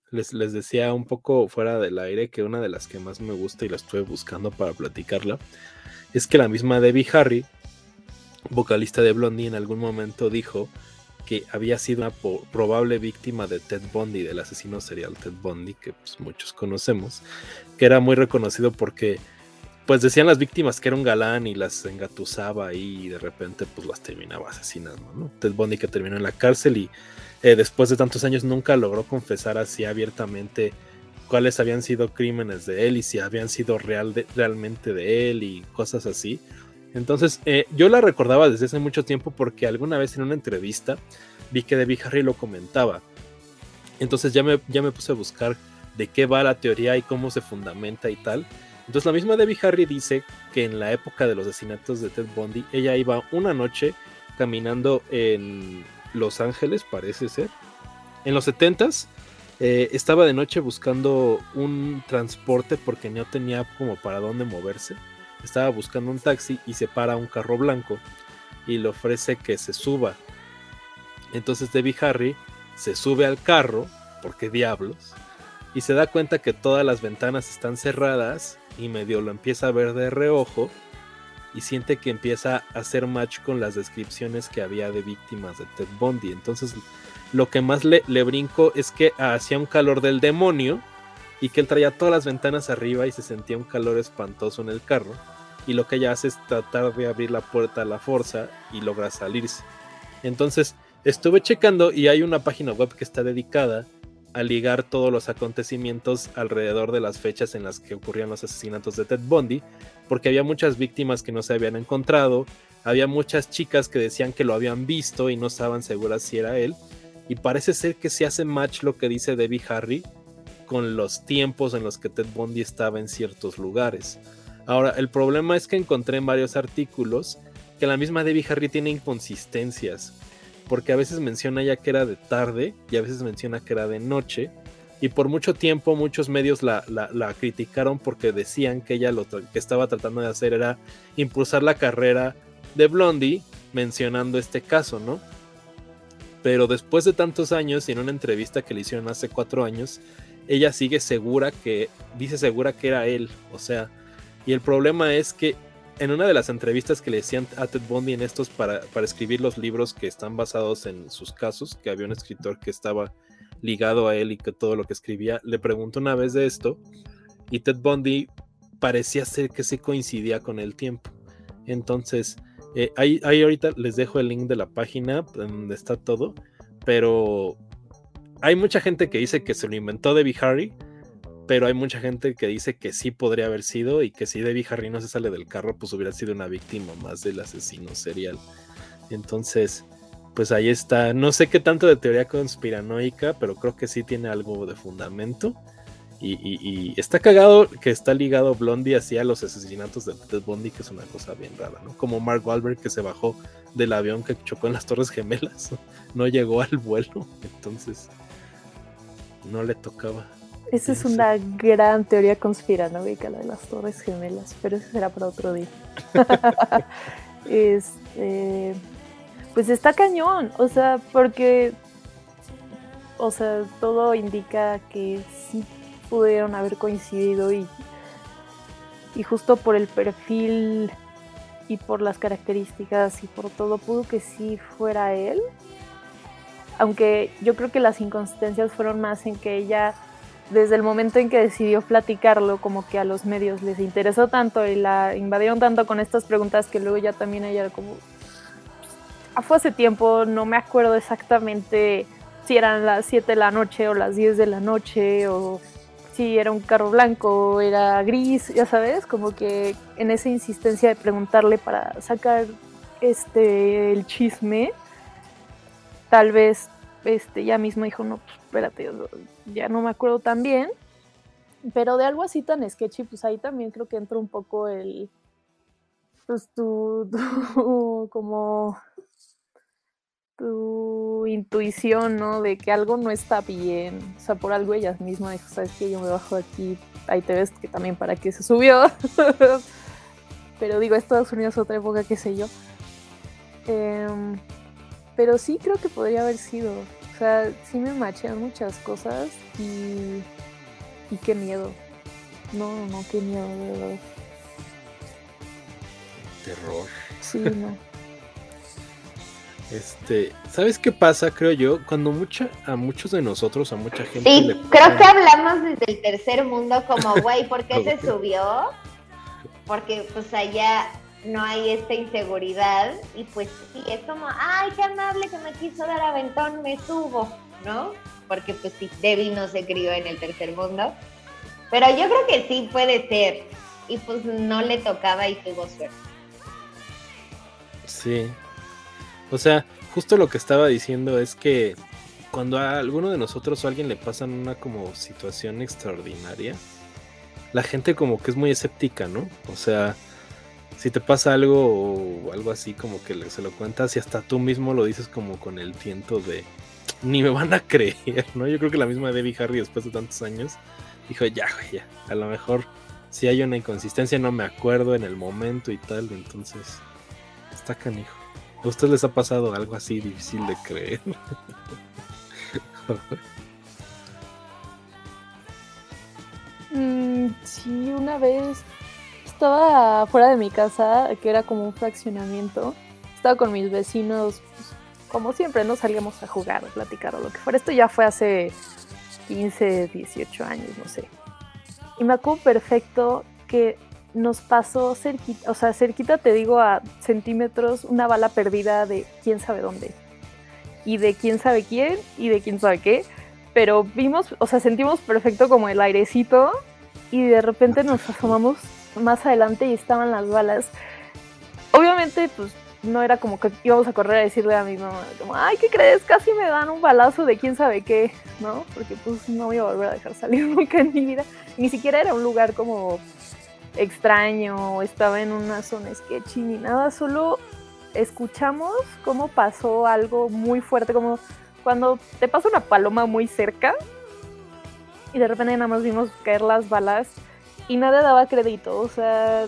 Les, les, decía un poco fuera del aire que una de las que más me gusta y la estuve buscando para platicarla es que la misma Debbie Harry, vocalista de Blondie, en algún momento dijo que había sido una probable víctima de Ted Bundy, del asesino serial Ted Bundy, que pues, muchos conocemos, que era muy reconocido porque pues decían las víctimas que era un galán y las engatusaba y de repente pues las terminaba asesinando, ¿no? Ted Bundy que terminó en la cárcel y eh, después de tantos años nunca logró confesar así abiertamente cuáles habían sido crímenes de él y si habían sido real realmente de él y cosas así. Entonces, eh, yo la recordaba desde hace mucho tiempo porque alguna vez en una entrevista vi que Debbie Harry lo comentaba. Entonces ya me, ya me puse a buscar de qué va la teoría y cómo se fundamenta y tal. Entonces la misma Debbie Harry dice que en la época de los asesinatos de Ted Bundy, ella iba una noche caminando en Los Ángeles, parece ser. En los 70s eh, estaba de noche buscando un transporte porque no tenía como para dónde moverse. Estaba buscando un taxi y se para un carro blanco y le ofrece que se suba. Entonces Debbie Harry se sube al carro, porque diablos, y se da cuenta que todas las ventanas están cerradas y medio lo empieza a ver de reojo y siente que empieza a hacer match con las descripciones que había de víctimas de Ted Bundy. Entonces lo que más le, le brinco es que hacía un calor del demonio y que él traía todas las ventanas arriba y se sentía un calor espantoso en el carro. Y lo que ella hace es tratar de abrir la puerta a la fuerza y logra salirse. Entonces estuve checando y hay una página web que está dedicada a ligar todos los acontecimientos alrededor de las fechas en las que ocurrían los asesinatos de Ted Bundy, porque había muchas víctimas que no se habían encontrado, había muchas chicas que decían que lo habían visto y no estaban seguras si era él, y parece ser que se hace match lo que dice Debbie Harry con los tiempos en los que Ted Bundy estaba en ciertos lugares. Ahora, el problema es que encontré en varios artículos que la misma Debbie Harry tiene inconsistencias porque a veces menciona ya que era de tarde y a veces menciona que era de noche. Y por mucho tiempo muchos medios la, criticaron porque decían que ella lo que estaba tratando de hacer era impulsar la carrera de Blondie mencionando este caso, ¿no? Pero después de tantos años y en una entrevista que le hicieron hace cuatro años, ella sigue segura que, dice segura que era él, o sea, y el problema es que en una de las entrevistas que le decían a Ted Bundy en estos para, para, escribir los libros que están basados en sus casos, que había un escritor que estaba ligado a él y que todo lo que escribía, le preguntó una vez de esto y Ted Bundy parecía ser que se coincidía con el tiempo. Entonces, eh, ahí, ahí ahorita les dejo el link de la página donde está todo, pero hay mucha gente que dice que se lo inventó Debbie Harry pero hay mucha gente que dice que sí podría haber sido y que si Debbie Harry no se sale del carro, pues hubiera sido una víctima más del asesino serial. Entonces, pues ahí está. No sé qué tanto de teoría conspiranoica, pero creo que sí tiene algo de fundamento. Y, está cagado que está ligado Blondie hacia los asesinatos de Ted Bundy, que es una cosa bien rara, ¿no? Como Mark Wahlberg que se bajó del avión que chocó en las Torres Gemelas, no llegó al vuelo, entonces no le tocaba. Esa es una gran teoría conspiranoica, la de las Torres Gemelas, pero eso será para otro día. este, pues está cañón, o sea, porque, o sea, todo indica que sí pudieron haber coincidido y, y justo por el perfil y por las características y por todo pudo que sí fuera él. Aunque yo creo que las inconsistencias fueron más en que ella desde el momento en que decidió platicarlo, como que a los medios les interesó tanto y la invadieron tanto con estas preguntas que luego ya también ella como... Ah, fue hace tiempo, no me acuerdo exactamente si eran las 7 de la noche o las 10 de la noche o si era un carro blanco o era gris, ya sabes, como que en esa insistencia de preguntarle para sacar este el chisme, tal vez este ya mismo dijo, no, pues espérate, ya no me acuerdo tan bien, pero de algo así tan sketchy, pues ahí también creo que entra un poco el, pues tu, como tu intuición, ¿no? De que algo no está bien, o sea, por algo ellas mismas dijo, sabes que yo me bajo aquí, ahí te ves que también para qué se subió, pero digo, Estados Unidos otra época, qué sé yo. Em, pero sí creo que podría haber sido. O sea, sí me machean muchas cosas y, y qué miedo. No, no, qué miedo, de verdad. Terror. Sí, no. Este, ¿sabes qué pasa? Creo yo, cuando mucha, a muchos de nosotros, a mucha gente. Sí, creo que hablamos desde el tercer mundo, como, güey, ¿por qué se subió? Porque, pues, allá no hay esta inseguridad y pues sí, es como, ay, qué amable que me quiso dar aventón, me subo, ¿no? Porque pues sí, Debbie no se crió en el tercer mundo, pero yo creo que sí puede ser y pues no le tocaba y tuvo suerte. Sí. O sea, justo lo que estaba diciendo es que cuando a alguno de nosotros o a alguien le pasa una como situación extraordinaria, la gente como que es muy escéptica, ¿no? O sea, si te pasa algo o algo así como que se lo cuentas y hasta tú mismo lo dices como con el tiento de ni me van a creer, ¿no? Yo creo que la misma Debbie Harry después de tantos años dijo, ya, ya, a lo mejor si hay una inconsistencia no me acuerdo en el momento y tal, entonces está canijo. ¿A ustedes les ha pasado algo así difícil de creer? Mm, sí, una vez estaba fuera de mi casa, que era como un fraccionamiento. Estaba con mis vecinos, pues, como siempre, no salíamos a jugar, a platicar o lo que fuera. Esto ya fue hace 15, 18 años, no sé. Y me acuerdo perfecto que nos pasó cerquita, o sea, cerquita te digo a centímetros, una bala perdida de quién sabe dónde. Y de quién sabe quién y de quién sabe qué. Pero vimos, o sea, sentimos perfecto como el airecito y de repente nos asomamos más adelante y estaban las balas. Obviamente, pues no era como que íbamos a correr a decirle a mi mamá, como, ay, ¿qué crees? Casi me dan un balazo de quién sabe qué, ¿no? Porque pues no voy a volver a dejar salir nunca en mi vida. Ni siquiera era un lugar como extraño, estaba en una zona sketchy ni nada, solo escuchamos cómo pasó algo muy fuerte, como cuando te pasa una paloma muy cerca y de repente nada más vimos caer las balas y nadie daba crédito, o sea,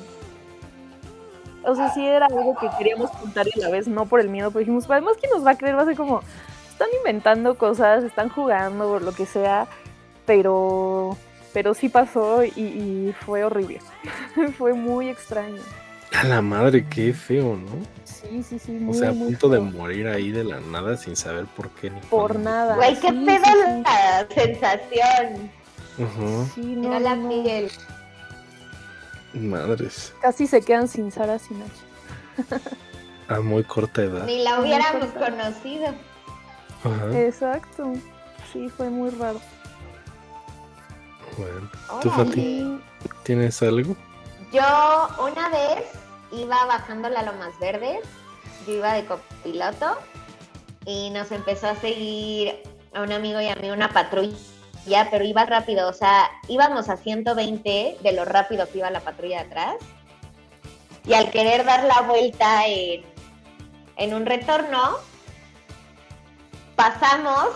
o sea, sí era algo que queríamos contar y a la vez no por el miedo, pero dijimos, además, ¿quién nos va a creer? Va a ser como, están inventando cosas, están jugando o lo que sea, pero, pero sí pasó y, fue horrible. fue muy extraño. A la madre, qué feo, ¿no? Sí, sí, sí. o sea, a punto de morir ahí de la nada sin saber por qué ni Por nada. Güey, qué pedo la sensación. Sí, no, la Miguel. Madres. Casi se quedan sin Sara Sinach. A muy corta edad. Ni la hubiéramos conocido. Ajá. Exacto. Sí, fue muy raro. Bueno, ¿tú, Fati, tienes algo? Yo una vez iba bajando la Lomas Verdes, yo iba de copiloto y nos empezó a seguir a un amigo y a mí una patrulla ya, pero iba rápido, o sea, íbamos a 120 de lo rápido que iba la patrulla atrás. Y al querer dar la vuelta en, en un retorno, pasamos,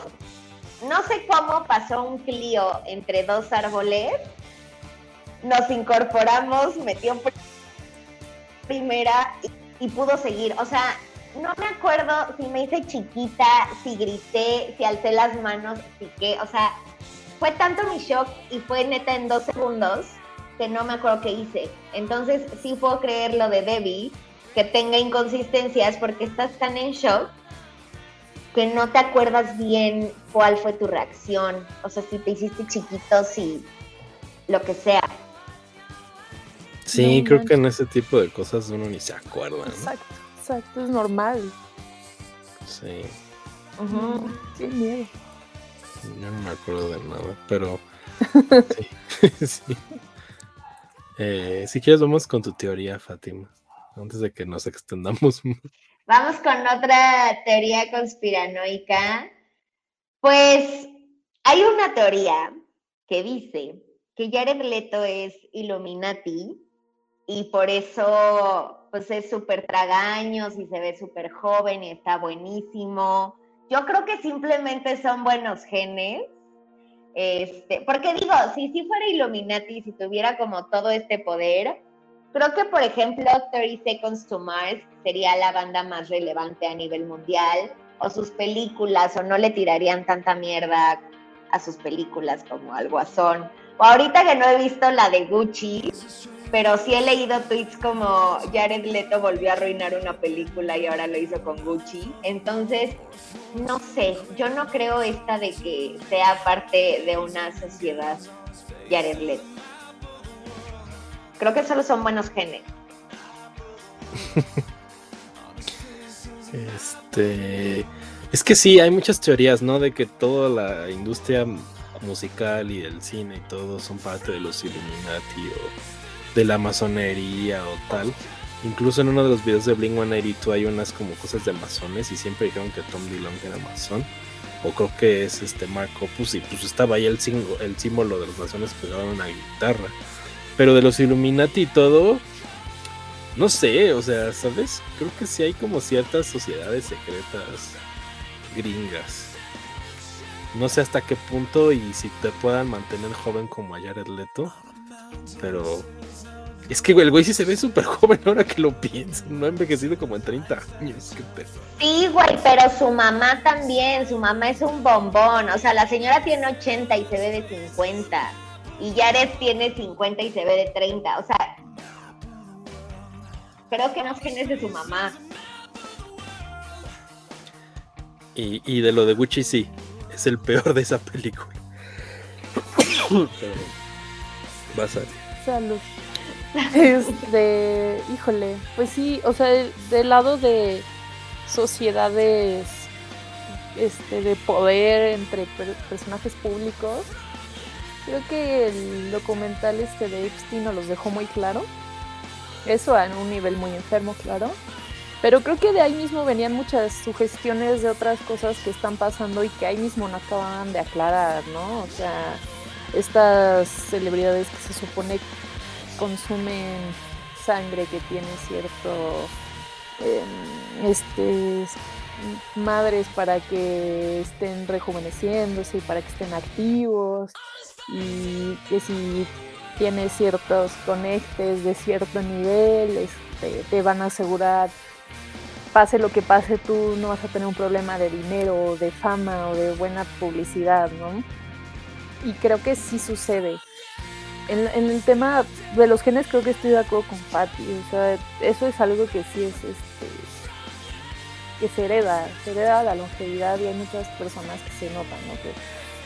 no sé cómo pasó un Clio entre dos árboles, nos incorporamos, metió primera y, y pudo seguir. O sea, no me acuerdo si me hice chiquita, si grité, si alcé las manos, si qué, o sea, fue tanto mi shock y fue neta en dos segundos que no me acuerdo qué hice. Entonces sí puedo creer lo de Debbie, que tenga inconsistencias porque estás tan en shock que no te acuerdas bien cuál fue tu reacción. O sea, si te hiciste chiquito, si lo que sea. Sí, creo que en ese tipo de cosas uno ni se acuerda. ¿no? Exacto, exacto, es normal. Sí. Qué miedo. Yo no me acuerdo de nada, pero sí. Eh, si quieres, vamos con tu teoría, Fátima, antes de que nos extendamos. Vamos con otra teoría conspiranoica. Pues hay una teoría que dice que Jared Leto es Illuminati y por eso pues es súper tragaños y se ve súper joven y está buenísimo yo creo que simplemente son buenos genes. Este, porque digo, si si fuera Illuminati, si tuviera como todo este poder, creo que por ejemplo 30 Seconds to Mars sería la banda más relevante a nivel mundial, o sus películas, o no le tirarían tanta mierda a sus películas como al Guasón. O ahorita que no he visto la de Gucci, pero sí he leído tweets como Jared Leto volvió a arruinar una película y ahora lo hizo con Gucci. Entonces, no sé, yo no creo esta de que sea parte de una sociedad Jared Leto. Creo que solo son buenos genes. este, es que sí, hay muchas teorías, ¿no? De que toda la industria musical y el cine y todo son parte de los Illuminati o de la masonería o tal. Incluso en uno de los videos de Blink 182 hay unas como cosas de masones y siempre dijeron que Tom DeLonge era masón. O creo que es este Mark Opus y pues estaba ahí el, símbolo de los masones pegado en una guitarra. Pero de los Illuminati y todo, no sé, o sea, ¿sabes? Creo que sí hay como ciertas sociedades secretas gringas. No sé hasta qué punto y si te puedan mantener joven como a Jared Leto. Pero es que el güey sí se ve súper joven ahora que lo pienso. No ha envejecido como en 30 años. Sí, güey, pero su mamá también. Su mamá es un bombón. O sea, la señora tiene 80 y se ve de 50. Y Jared tiene 50 y se ve de 30. O sea, creo que no es genes de su mamá. Y, y de lo de Gucci sí, es el peor de esa película. va a salir. Salud. Este, híjole, pues sí, o sea, del lado de sociedades este, de poder entre personajes públicos, creo que el documental este de Epstein nos los dejó muy claro. Eso en un nivel muy enfermo, claro. Pero creo que de ahí mismo venían muchas sugestiones de otras cosas que están pasando y que ahí mismo no acababan de aclarar, ¿no? O sea, estas celebridades que se supone consumen sangre que tiene cierto em, este madres para que estén rejuveneciéndose y para que estén activos y que si tienes ciertos conectes de cierto nivel este, te van a asegurar pase lo que pase tú no vas a tener un problema de dinero de fama o de buena publicidad no y creo que sí sucede en, el tema de los genes creo que estoy de acuerdo con Patty. O sea, eso es algo que sí es este que se hereda, se hereda la longevidad y hay muchas personas que se notan, ¿no? Que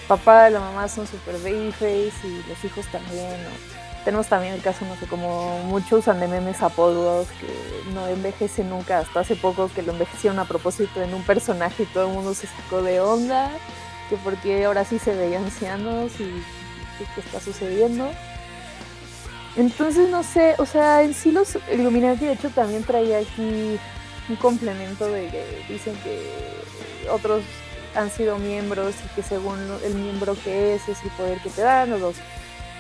papá y la mamá son super babyface y los hijos también, Tenemos también el caso, no sé, como muchos usan de memes apodos que no envejecen nunca, hasta hace poco que lo envejecieron a propósito en un personaje y todo el mundo se sacó de onda, que porque ahora sí se veían ancianos y qué está sucediendo. Entonces, no sé, o sea, en sí los Illuminati, de hecho, también traía aquí un complemento de que dicen que otros han sido miembros y que según el miembro que es, es el poder que te dan o los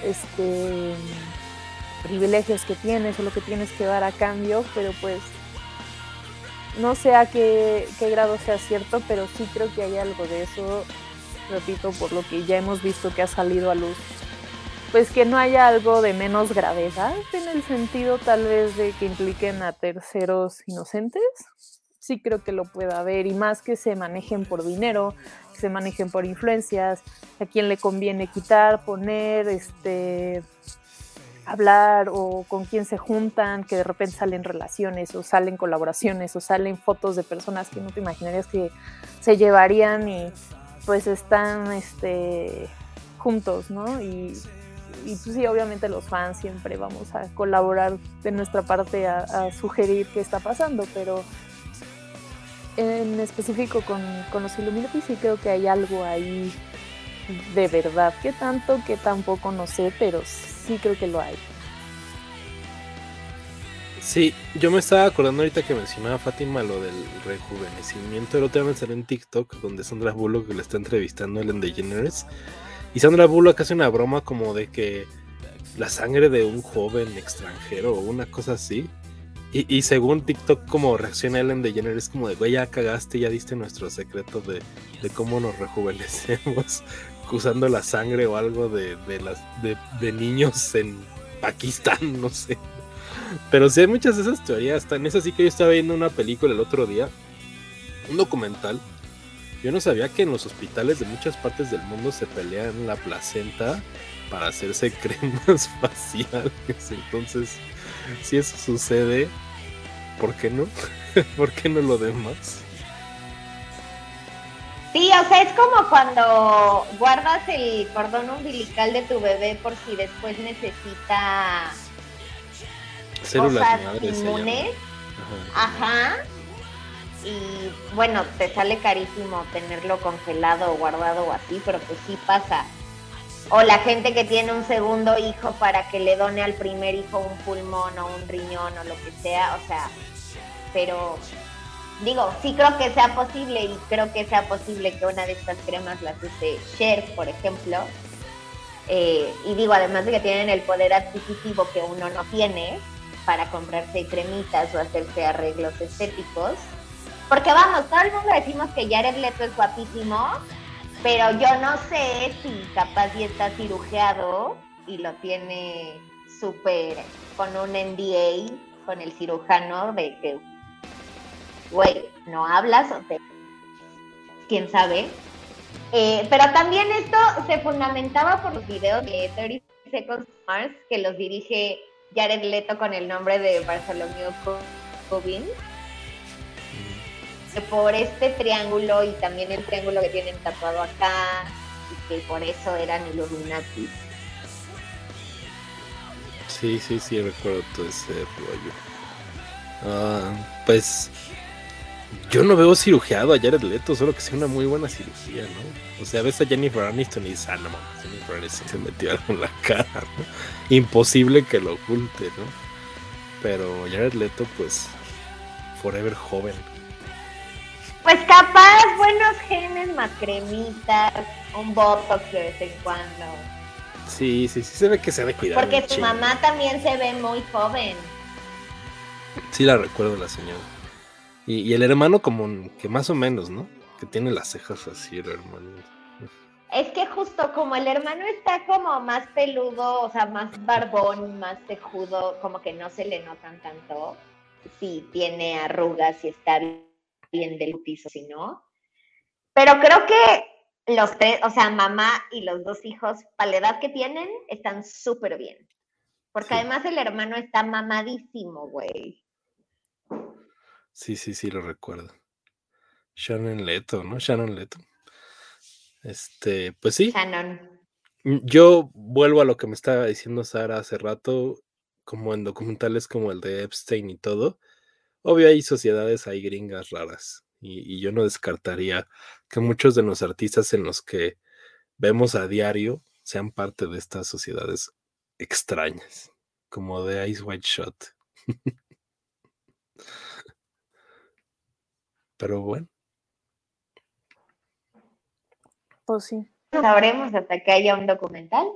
este, privilegios que tienes o lo que tienes que dar a cambio, pero pues no sé a qué, qué grado sea cierto, pero sí creo que hay algo de eso, repito, por lo que ya hemos visto que ha salido a luz pues que no haya algo de menos gravedad en el sentido tal vez de que impliquen a terceros inocentes. Sí creo que lo pueda haber y más que se manejen por dinero, que se manejen por influencias, a quien le conviene quitar, poner, este, hablar o con quién se juntan, que de repente salen relaciones o salen colaboraciones o salen fotos de personas que no te imaginarías que se llevarían y pues están este, juntos, ¿no? Y y pues sí, obviamente los fans siempre vamos a colaborar de nuestra parte a, sugerir qué está pasando, pero en específico con, con los Illuminati sí creo que hay algo ahí de verdad. ¿Qué tanto? Que tampoco no sé, pero sí creo que lo hay. Sí, yo me estaba acordando ahorita que mencionaba Fátima lo del rejuvenecimiento. El otro día me salió en TikTok donde Sandra Bullock le está entrevistando a Ellen DeGeneres y Sandra Bullock hace una broma como de que la sangre de un joven extranjero o una cosa así. Y, según TikTok, como reacciona Ellen DeGeneres, es como de, güey, ya cagaste, ya diste nuestro secreto de, cómo nos rejuvenecemos usando la sangre o algo de, las, de, niños en Pakistán, no sé. Pero sí hay muchas de esas teorías. Tan es así que yo estaba viendo una película el otro día, un documental, yo no sabía que en los hospitales de muchas partes del mundo se pelean la placenta para hacerse cremas faciales. Entonces, si eso sucede, ¿por qué no? ¿Por qué no lo demás? Sí, o sea, es como cuando guardas el cordón umbilical de tu bebé por si después necesita células inmunes. Ajá y bueno, te sale carísimo tenerlo congelado o guardado o así, pero pues sí pasa. o la gente que tiene un segundo hijo para que le done al primer hijo un pulmón o un riñón o lo que sea, o sea, pero digo, sí creo que sea posible y creo que sea posible que una de estas cremas las use Cher, por ejemplo. Eh, y digo, además de que tienen el poder adquisitivo que uno no tiene para comprarse cremitas o hacerse arreglos estéticos. Porque vamos, todo el mundo decimos que Jared Leto es guapísimo, pero yo no sé si capaz y está cirujeado y lo tiene súper con un NDA con el cirujano de que güey, no hablas o te... quién sabe. Eh, pero también esto se fundamentaba por los videos de 30 Seconds Mars que los dirige Jared Leto con el nombre de Bartholomew Cobin. Por este triángulo y también el triángulo que tienen tatuado acá, y que por eso eran Illuminati. Sí, sí, sí, recuerdo todo ese rollo. Ah, pues yo no veo cirugiado a Jared Leto, solo que sea una muy buena cirugía, ¿no? O sea, ves a Jennifer Aniston y dices, ah, no mames, Jennifer Aniston se metió algo en la cara, ¿no? Imposible que lo oculte, ¿no? Pero Jared Leto, pues, forever joven. Pues capaz, buenos genes, más cremitas, un botox de vez en cuando. Sí, sí, sí, se ve que se ve cuidado. Porque su mamá también se ve muy joven. Sí, la recuerdo la señora. Y, el hermano como que más o menos, ¿no? Que tiene las cejas así el hermano. Es que justo como el hermano está como más peludo, o sea, más barbón, más tejudo, como que no se le notan tanto si tiene arrugas y está bien del piso, si no. Pero creo que los tres, o sea, mamá y los dos hijos, para la edad que tienen, están súper bien. Porque además el hermano está mamadísimo, güey. Sí, sí, sí, lo recuerdo. Shannon Leto, ¿no? Shannon Leto. Este, pues sí. Shannon. Mm, yo vuelvo a lo que me estaba diciendo Sara hace rato, como en documentales como el de Epstein y todo. Obvio hay sociedades, hay gringas raras. Y, y yo no descartaría que muchos de los artistas en los que vemos a diario sean parte de estas sociedades extrañas, como de Ice White Shot. Pero bueno. Pues sí. Sabremos hasta que haya un documental.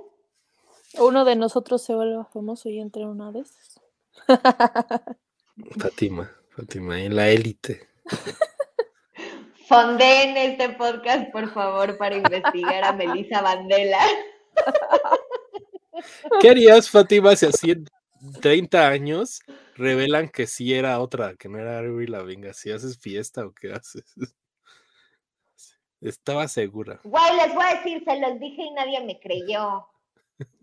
Uno de nosotros se vuelva famoso y entre una vez. Fátima, Fátima, en la élite. en este podcast, por favor, para investigar a Melissa Vandela. ¿Qué harías, Fátima, si así en 30 años revelan que sí era otra, que no era la venga si haces fiesta o qué haces. Estaba segura. Guay, les voy a decir, se los dije y nadie me creyó.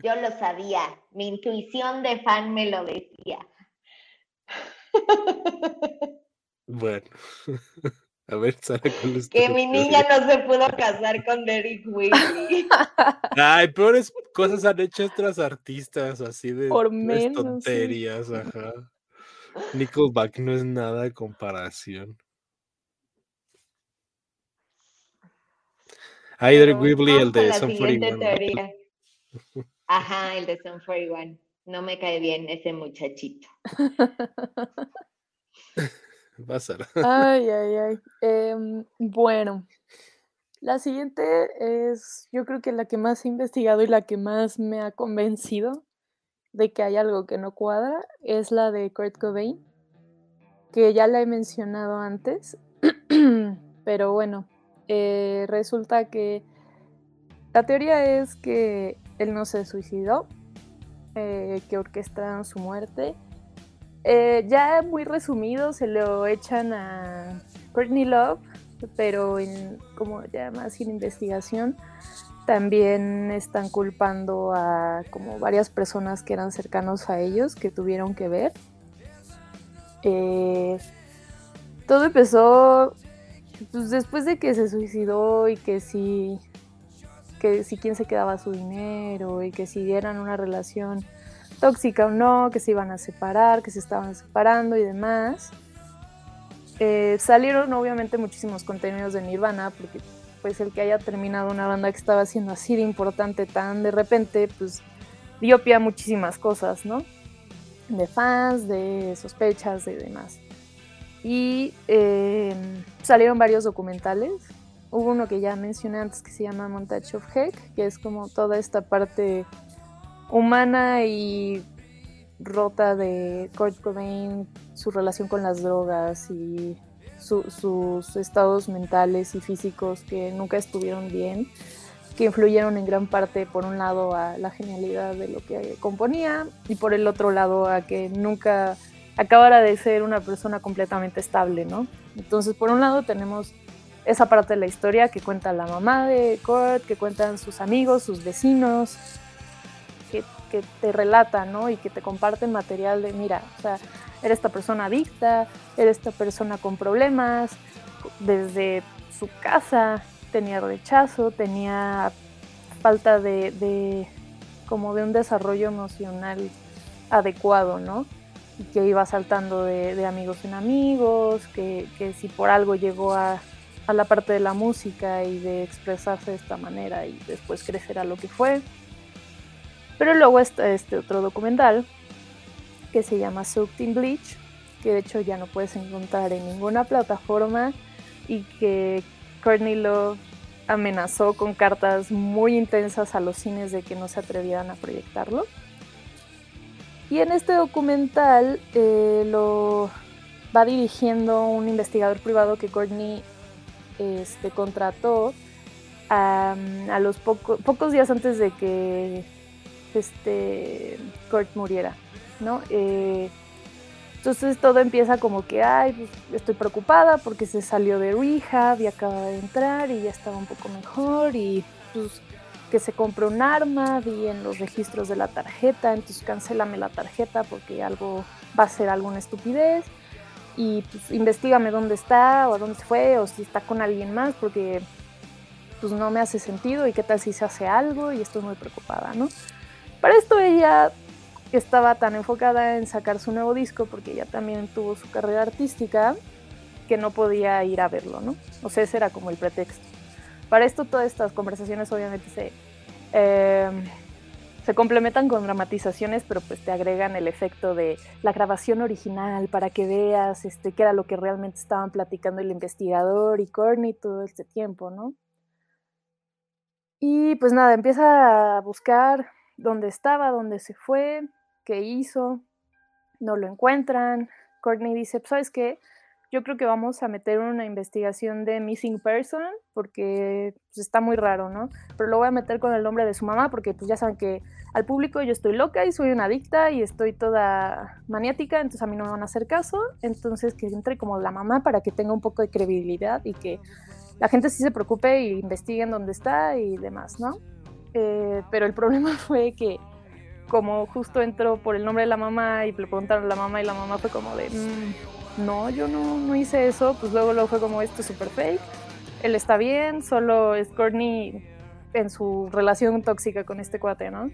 Yo lo sabía. Mi intuición de fan me lo decía. Bueno. A ver, Sara, ¿cuál es Que mi niña no se pudo casar con Derek Whitney. Ay, peores cosas han hecho otras artistas, así de Por menos, tonterías, ajá. Nickelback no es nada de comparación. Derek Weebly, el de Sun 41. Ajá, el de Sun 41. No me cae bien ese muchachito. Va a ser. Ay, ay, ay. Em, bueno, la siguiente es, yo creo que la que más he investigado y la que más me ha convencido de que hay algo que no cuadra es la de Kurt Cobain, que ya la he mencionado antes, pero bueno, eh, resulta que la teoría es que él no se suicidó, eh, que orquestaron su muerte. Eh, ya muy resumido se lo echan a Courtney Love, pero en, como ya más sin investigación, también están culpando a como varias personas que eran cercanos a ellos que tuvieron que ver. Eh, todo empezó pues, después de que se suicidó y que si que si quién se quedaba su dinero y que si eran una relación tóxica o no, que se iban a separar, que se estaban separando y demás. Eh, salieron obviamente muchísimos contenidos de Nirvana porque pues el que haya terminado una banda que estaba siendo así de importante tan de repente, pues dio pie a muchísimas cosas, ¿no? De fans, de sospechas, de demás. Y eh, salieron varios documentales. Hubo uno que ya mencioné antes que se llama Montage of Heck, que es como toda esta parte humana y rota de Kurt Cobain, su relación con las drogas y sus estados mentales y físicos que nunca estuvieron bien, que influyeron en gran parte, por un lado, a la genialidad de lo que componía y por el otro lado, a que nunca acabara de ser una persona completamente estable, ¿no? Entonces, por un lado, tenemos esa parte de la historia que cuenta la mamá de Kurt, que cuentan sus amigos, sus vecinos, que, que te relatan, ¿no? Y que te comparten material de, mira, o sea, era esta persona adicta, era esta persona con problemas, desde su casa tenía rechazo, tenía falta de, como de un desarrollo emocional adecuado, ¿no? Que iba saltando de, amigos en amigos, que, si por algo llegó a, a, la parte de la música y de expresarse de esta manera y después crecer a lo que fue. Pero luego está este otro documental que se llama Soaked in Bleach, que de hecho ya no puedes encontrar en ninguna plataforma y que Courtney Love amenazó con cartas muy intensas a los cines de que no se atrevieran a proyectarlo. Y en este documental eh, lo va dirigiendo un investigador privado que Courtney este, contrató a, los pocos días antes de que este, Kurt muriera. ¿no? Eh, entonces todo empieza como que, ay, pues, estoy preocupada porque se salió de rehab y acaba de entrar y ya estaba un poco mejor y pues que se compró un arma, vi en los registros de la tarjeta, entonces cancélame la tarjeta porque algo va a ser alguna estupidez y pues investigame dónde está o a dónde se fue o si está con alguien más porque pues no me hace sentido y qué tal si se hace algo y estoy muy preocupada, ¿no? Para esto ella estaba tan enfocada en sacar su nuevo disco, porque ella también tuvo su carrera artística, que no podía ir a verlo, ¿no? O sea, ese era como el pretexto. Para esto todas estas conversaciones obviamente se, em, se complementan con dramatizaciones, pero pues te agregan el efecto de la grabación original para que veas este, qué era lo que realmente estaban platicando el investigador y Courtney todo este tiempo, ¿no? Y pues nada, empieza a buscar dónde estaba, dónde se fue, qué hizo, no lo encuentran. Courtney dice, pues, ¿sabes qué? Yo creo que vamos a meter una investigación de missing person porque pues, está muy raro, ¿no? Pero lo voy a meter con el nombre de su mamá porque pues ya saben que al público yo estoy loca y soy una adicta y estoy toda maniática, entonces a mí no me van a hacer caso. Entonces que entre como la mamá para que tenga un poco de credibilidad y que la gente sí se preocupe y investiguen dónde está y demás, ¿no? Eh, pero el problema fue que como justo entró por el nombre de la mamá y le preguntaron a la mamá y la mamá fue como de, mm, no, yo no, no hice eso, pues luego lo fue como esto es fake, él está bien, solo es Courtney en su relación tóxica con este cuate, ¿no?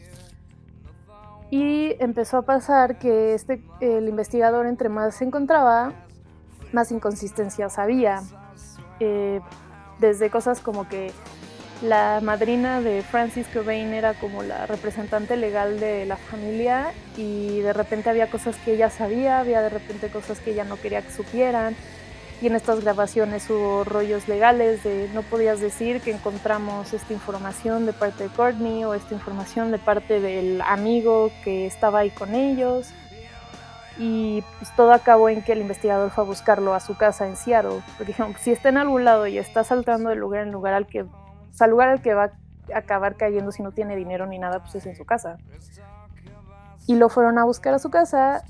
Y empezó a pasar que este, el investigador entre más se encontraba, más inconsistencias había. Eh, desde cosas como que la madrina de Francis Cobain era como la representante legal de la familia y de repente había cosas que ella sabía, había de repente cosas que ella no quería que supieran. Y en estas grabaciones hubo rollos legales de no podías decir que encontramos esta información de parte de Courtney o esta información de parte del amigo que estaba ahí con ellos. Y pues todo acabó en que el investigador fue a buscarlo a su casa en Seattle. Porque dijeron, si está en algún lado y está saltando de lugar en lugar al que o sea, el lugar al que va a acabar cayendo si no tiene dinero ni nada, pues es en su casa. Y lo fueron a buscar a su casa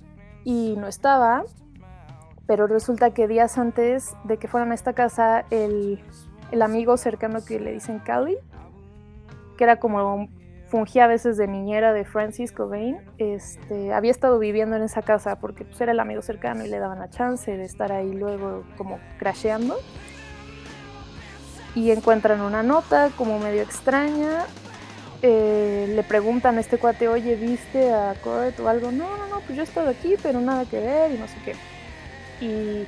y no estaba, pero resulta que días antes de que fueran a esta casa, el, el amigo cercano que le dicen Cali, que era como fungía a veces de niñera de Francis Cobain, este, había estado viviendo en esa casa porque pues, era el amigo cercano y le daban la chance de estar ahí luego como crasheando y encuentran una nota como medio extraña. Eh, le preguntan a este cuate, oye, ¿viste a Kurt o algo? No, no, no, pues yo he estado aquí, pero nada que ver y no sé qué. Y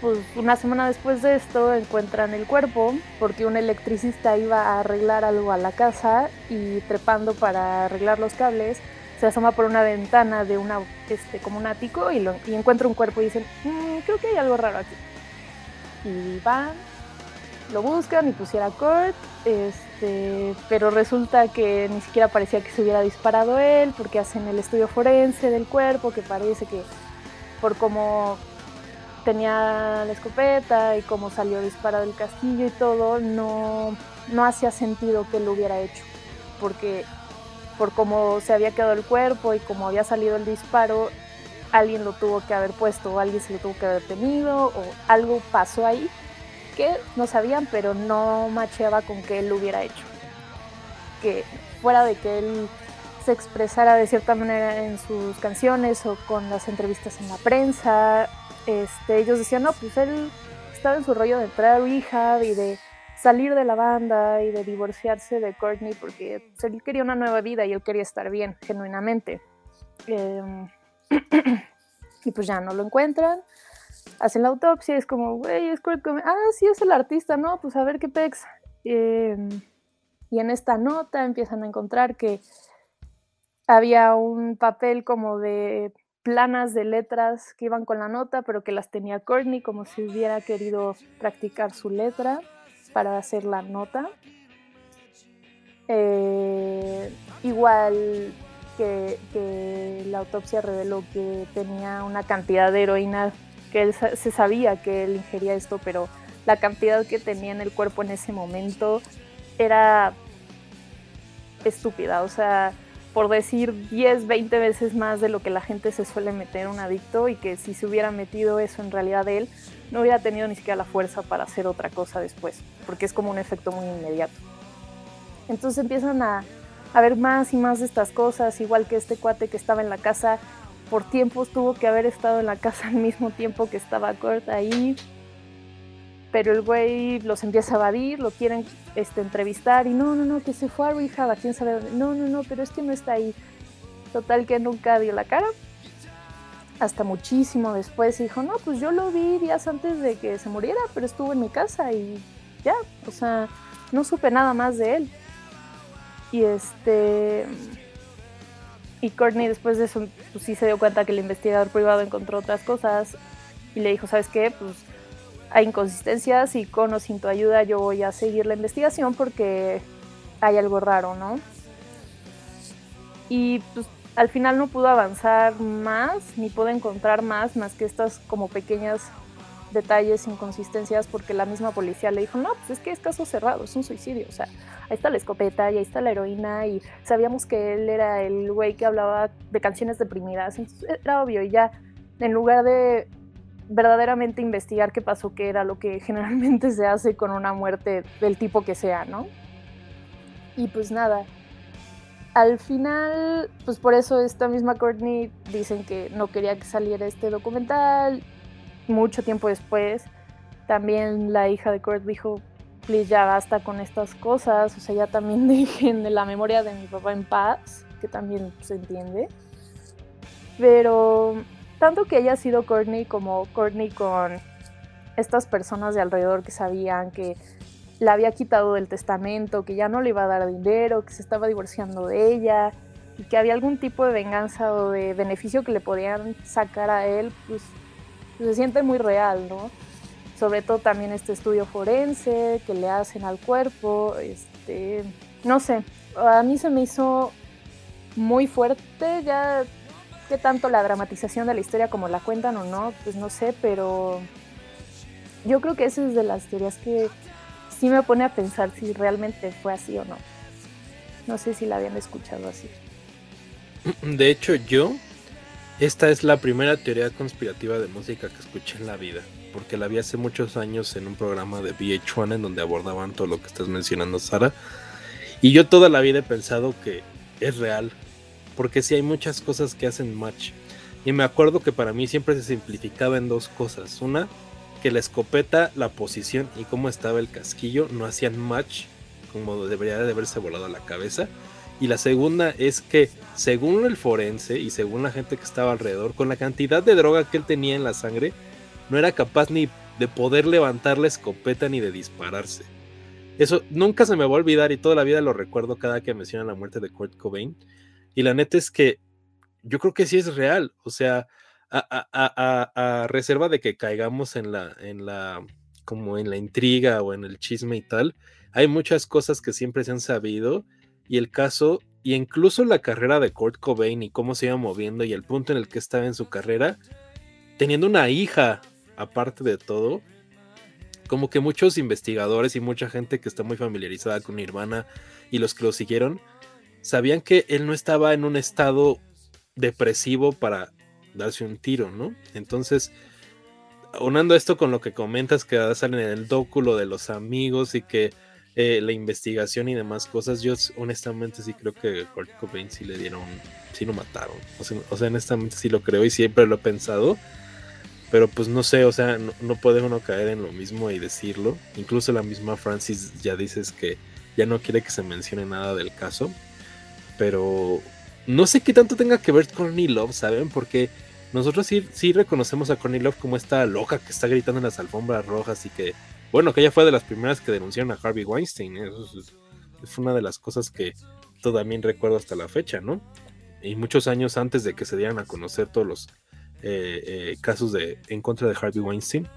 pues una semana después de esto encuentran el cuerpo porque un electricista iba a arreglar algo a la casa y trepando para arreglar los cables se asoma por una ventana de una este como un ático y, lo, y encuentra un cuerpo y dicen mm, creo que hay algo raro aquí y van lo buscan y pusiera Kurt este pero resulta que ni siquiera parecía que se hubiera disparado él porque hacen el estudio forense del cuerpo que parece que por cómo tenía la escopeta y cómo salió disparado el castillo y todo, no, no hacía sentido que lo hubiera hecho, porque por cómo se había quedado el cuerpo y cómo había salido el disparo, alguien lo tuvo que haber puesto, o alguien se lo tuvo que haber tenido, o algo pasó ahí que no sabían, pero no macheaba con que él lo hubiera hecho. Que fuera de que él se expresara de cierta manera en sus canciones o con las entrevistas en la prensa, este, ellos decían, no, pues él estaba en su rollo de entrar a rehab y de salir de la banda y de divorciarse de Courtney porque pues, él quería una nueva vida y él quería estar bien, genuinamente. Em, y pues ya no lo encuentran, hacen la autopsia, es como, güey, es Kurt Ah, sí, es el artista, ¿no? Pues a ver qué pex. Em, y en esta nota empiezan a encontrar que había un papel como de planas de letras que iban con la nota, pero que las tenía Courtney como si hubiera querido practicar su letra para hacer la nota. Eh, igual que, la autopsia reveló que tenía una cantidad de heroína, que él se sabía que él ingería esto, pero la cantidad que tenía en el cuerpo en ese momento era estúpida, o sea, por decir 10, 20 veces más de lo que la gente se suele meter un adicto y que si se hubiera metido eso en realidad él, no hubiera tenido ni siquiera la fuerza para hacer otra cosa después, porque es como un efecto muy inmediato. Entonces empiezan a, a ver más y más de estas cosas, igual que este cuate que estaba en la casa, por tiempos tuvo que haber estado en la casa al mismo tiempo que estaba corta ahí, pero el güey los empieza a evadir, lo quieren este, entrevistar y no, no, no, que se fue a rehab, quién sabe dónde. No, no, no, pero es que no está ahí. Total que nunca dio la cara. Hasta muchísimo después dijo, no, pues yo lo vi días antes de que se muriera, pero estuvo en mi casa y ya, o sea, no supe nada más de él. Y este... Y Courtney después de eso, pues sí se dio cuenta que el investigador privado encontró otras cosas y le dijo, ¿sabes qué? Pues hay inconsistencias y con o sin tu ayuda yo voy a seguir la investigación porque hay algo raro, ¿no? Y pues al final no pudo avanzar más, ni pudo encontrar más, más que estas como pequeñas detalles, inconsistencias, porque la misma policía le dijo, no, pues es que es caso cerrado, es un suicidio, o sea, ahí está la escopeta y ahí está la heroína y sabíamos que él era el güey que hablaba de canciones deprimidas, entonces era obvio y ya en lugar de verdaderamente investigar qué pasó, qué era lo que generalmente se hace con una muerte del tipo que sea, ¿no? Y pues nada, al final, pues por eso esta misma Courtney dicen que no quería que saliera este documental. Mucho tiempo después, también la hija de Kurt dijo, please ya basta con estas cosas, o sea, ya también dejen la memoria de mi papá en paz, que también se entiende. Pero tanto que haya sido Courtney como Courtney con estas personas de alrededor que sabían que la había quitado del testamento, que ya no le iba a dar dinero, que se estaba divorciando de ella y que había algún tipo de venganza o de beneficio que le podían sacar a él, pues, se siente muy real, ¿no? Sobre todo también este estudio forense que le hacen al cuerpo, este, no sé, a mí se me hizo muy fuerte, ya qué tanto la dramatización de la historia como la cuentan o no, pues no sé, pero yo creo que esa es de las teorías que sí me pone a pensar si realmente fue así o no. No sé si la habían escuchado así. De hecho, yo, esta es la primera teoría conspirativa de música que escuché en la vida, porque la vi hace muchos años en un programa de VH1 en donde abordaban todo lo que estás mencionando, Sara. Y yo toda la vida he pensado que es real, porque sí hay muchas cosas que hacen match. Y me acuerdo que para mí siempre se simplificaba en dos cosas. Una, que la escopeta, la posición y cómo estaba el casquillo no hacían match como debería de haberse volado a la cabeza. Y la segunda es que, según el forense y según la gente que estaba alrededor, con la cantidad de droga que él tenía en la sangre, no era capaz ni de poder levantar la escopeta ni de dispararse. Eso nunca se me va a olvidar y toda la vida lo recuerdo cada que mencionan la muerte de Kurt Cobain. Y la neta es que yo creo que sí es real. O sea, a, reserva de que caigamos en la, en la, como en la intriga o en el chisme y tal, hay muchas cosas que siempre se han sabido y el caso, y incluso la carrera de Kurt Cobain y cómo se iba moviendo y el punto en el que estaba en su carrera, teniendo una hija aparte de todo, como que muchos investigadores y mucha gente que está muy familiarizada con Nirvana y los que lo siguieron, sabían que él no estaba en un estado depresivo para darse un tiro, ¿no? Entonces, unando esto con lo que comentas que sale en el dóculo de los amigos y que eh, la investigación y demás cosas, yo honestamente sí creo que Kurt Cobain sí le dieron, sí lo mataron. O sea, o sea, honestamente sí lo creo y siempre lo he pensado. Pero pues no sé, o sea, no, puede uno caer en lo mismo y decirlo. Incluso la misma Francis ya dices que ya no quiere que se mencione nada del caso. Pero no sé qué tanto tenga que ver con Courtney Love, ¿saben? Porque nosotros sí, sí reconocemos a Courtney Love como esta loca que está gritando en las alfombras rojas y que, bueno, que ella fue de las primeras que denunciaron a Harvey Weinstein. ¿eh? Eso es, una de las cosas que todavía recuerdo hasta la fecha, ¿no? Y muchos años antes de que se dieran a conocer todos los eh, eh, casos de, en contra de Harvey Weinstein.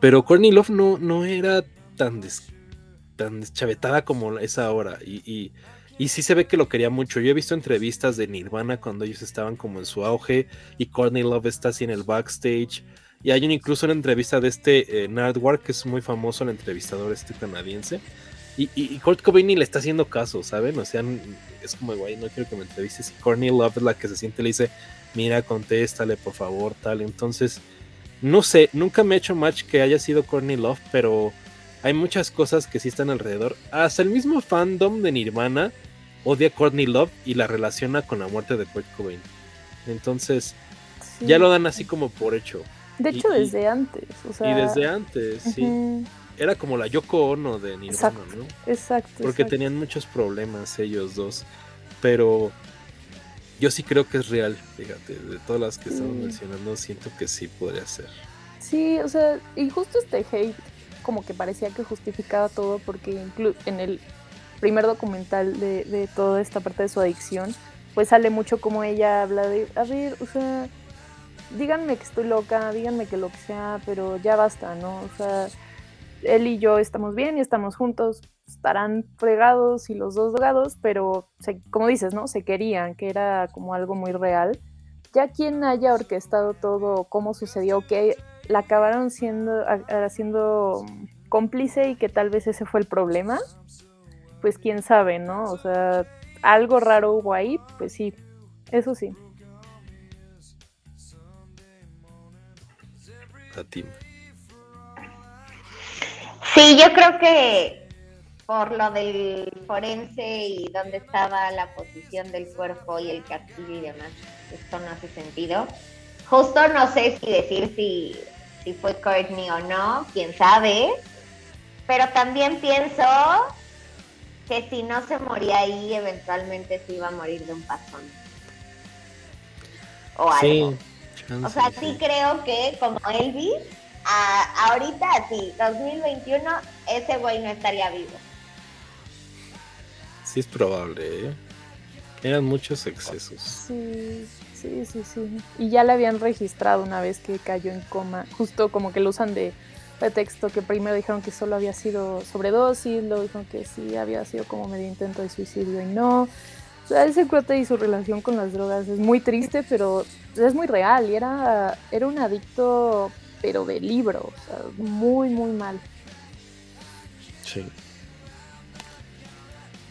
Pero Courtney Love no, no era tan, tan deschavetada como es ahora. y y sí se ve que lo quería mucho. Yo he visto entrevistas de Nirvana cuando ellos estaban como en su auge y Courtney Love está así en el backstage. Y hay incluso una entrevista de este eh, Nardwar, que es muy famoso, el entrevistador este canadiense. Y, y, Kurt Cobain le está haciendo caso, ¿saben? O sea, es como, güey, no quiero que me entrevistes. Y Courtney Love es la que se siente, le dice, mira, contéstale, por favor, tal. Entonces, no sé, nunca me he hecho match que haya sido Courtney Love, pero hay muchas cosas que sí están alrededor. Hasta el mismo fandom de Nirvana odia a Courtney Love y la relaciona con la muerte de Kurt Cobain. Entonces, ya lo dan así como por hecho. De hecho, desde antes. Y desde antes, sí. Era como la Yoko Ono de Nirvana, ¿no? Exacto. Porque tenían muchos problemas ellos dos. Pero yo sí creo que es real, fíjate. De todas las que estamos mencionando, siento que sí podría ser. Sí, o sea, y justo este hate como que parecía que justificaba todo porque en el primer documental de, toda esta parte de su adicción, pues sale mucho como ella habla de, a ver, o sea, díganme que estoy loca, díganme que lo que sea, pero ya basta, ¿no? O sea, él y yo estamos bien y estamos juntos, estarán fregados y los dos drogados, pero como dices, ¿no? Se querían, que era como algo muy real. Ya quien haya orquestado todo, cómo sucedió, que la acabaron siendo, haciendo cómplice y que tal vez ese fue el problema, pues quién sabe, ¿no? O sea, algo raro hubo ahí, pues sí, eso sí. Sí, yo creo que por lo del forense y dónde estaba la posición del cuerpo y el castillo y demás, esto no hace sentido. Justo no sé si decir si, si fue Courtney o no, quién sabe, pero también pienso que si no se moría ahí, eventualmente se iba a morir de un pasón. O algo. O sea, sí, creo que como Elvis, ahorita sí, 2021, ese güey no estaría vivo. Sí, es probable, ¿eh? Eran muchos excesos. Sí, sí, sí, sí. Y ya le habían registrado una vez que cayó en coma, justo como que lo usan de texto que primero dijeron que solo había sido sobredosis, luego dijeron que sí había sido como medio intento de suicidio y no. O sea, ese cuate y su relación con las drogas es muy triste, pero es muy real. Y era, era un adicto, pero de libro, o sea, muy, muy mal. Sí.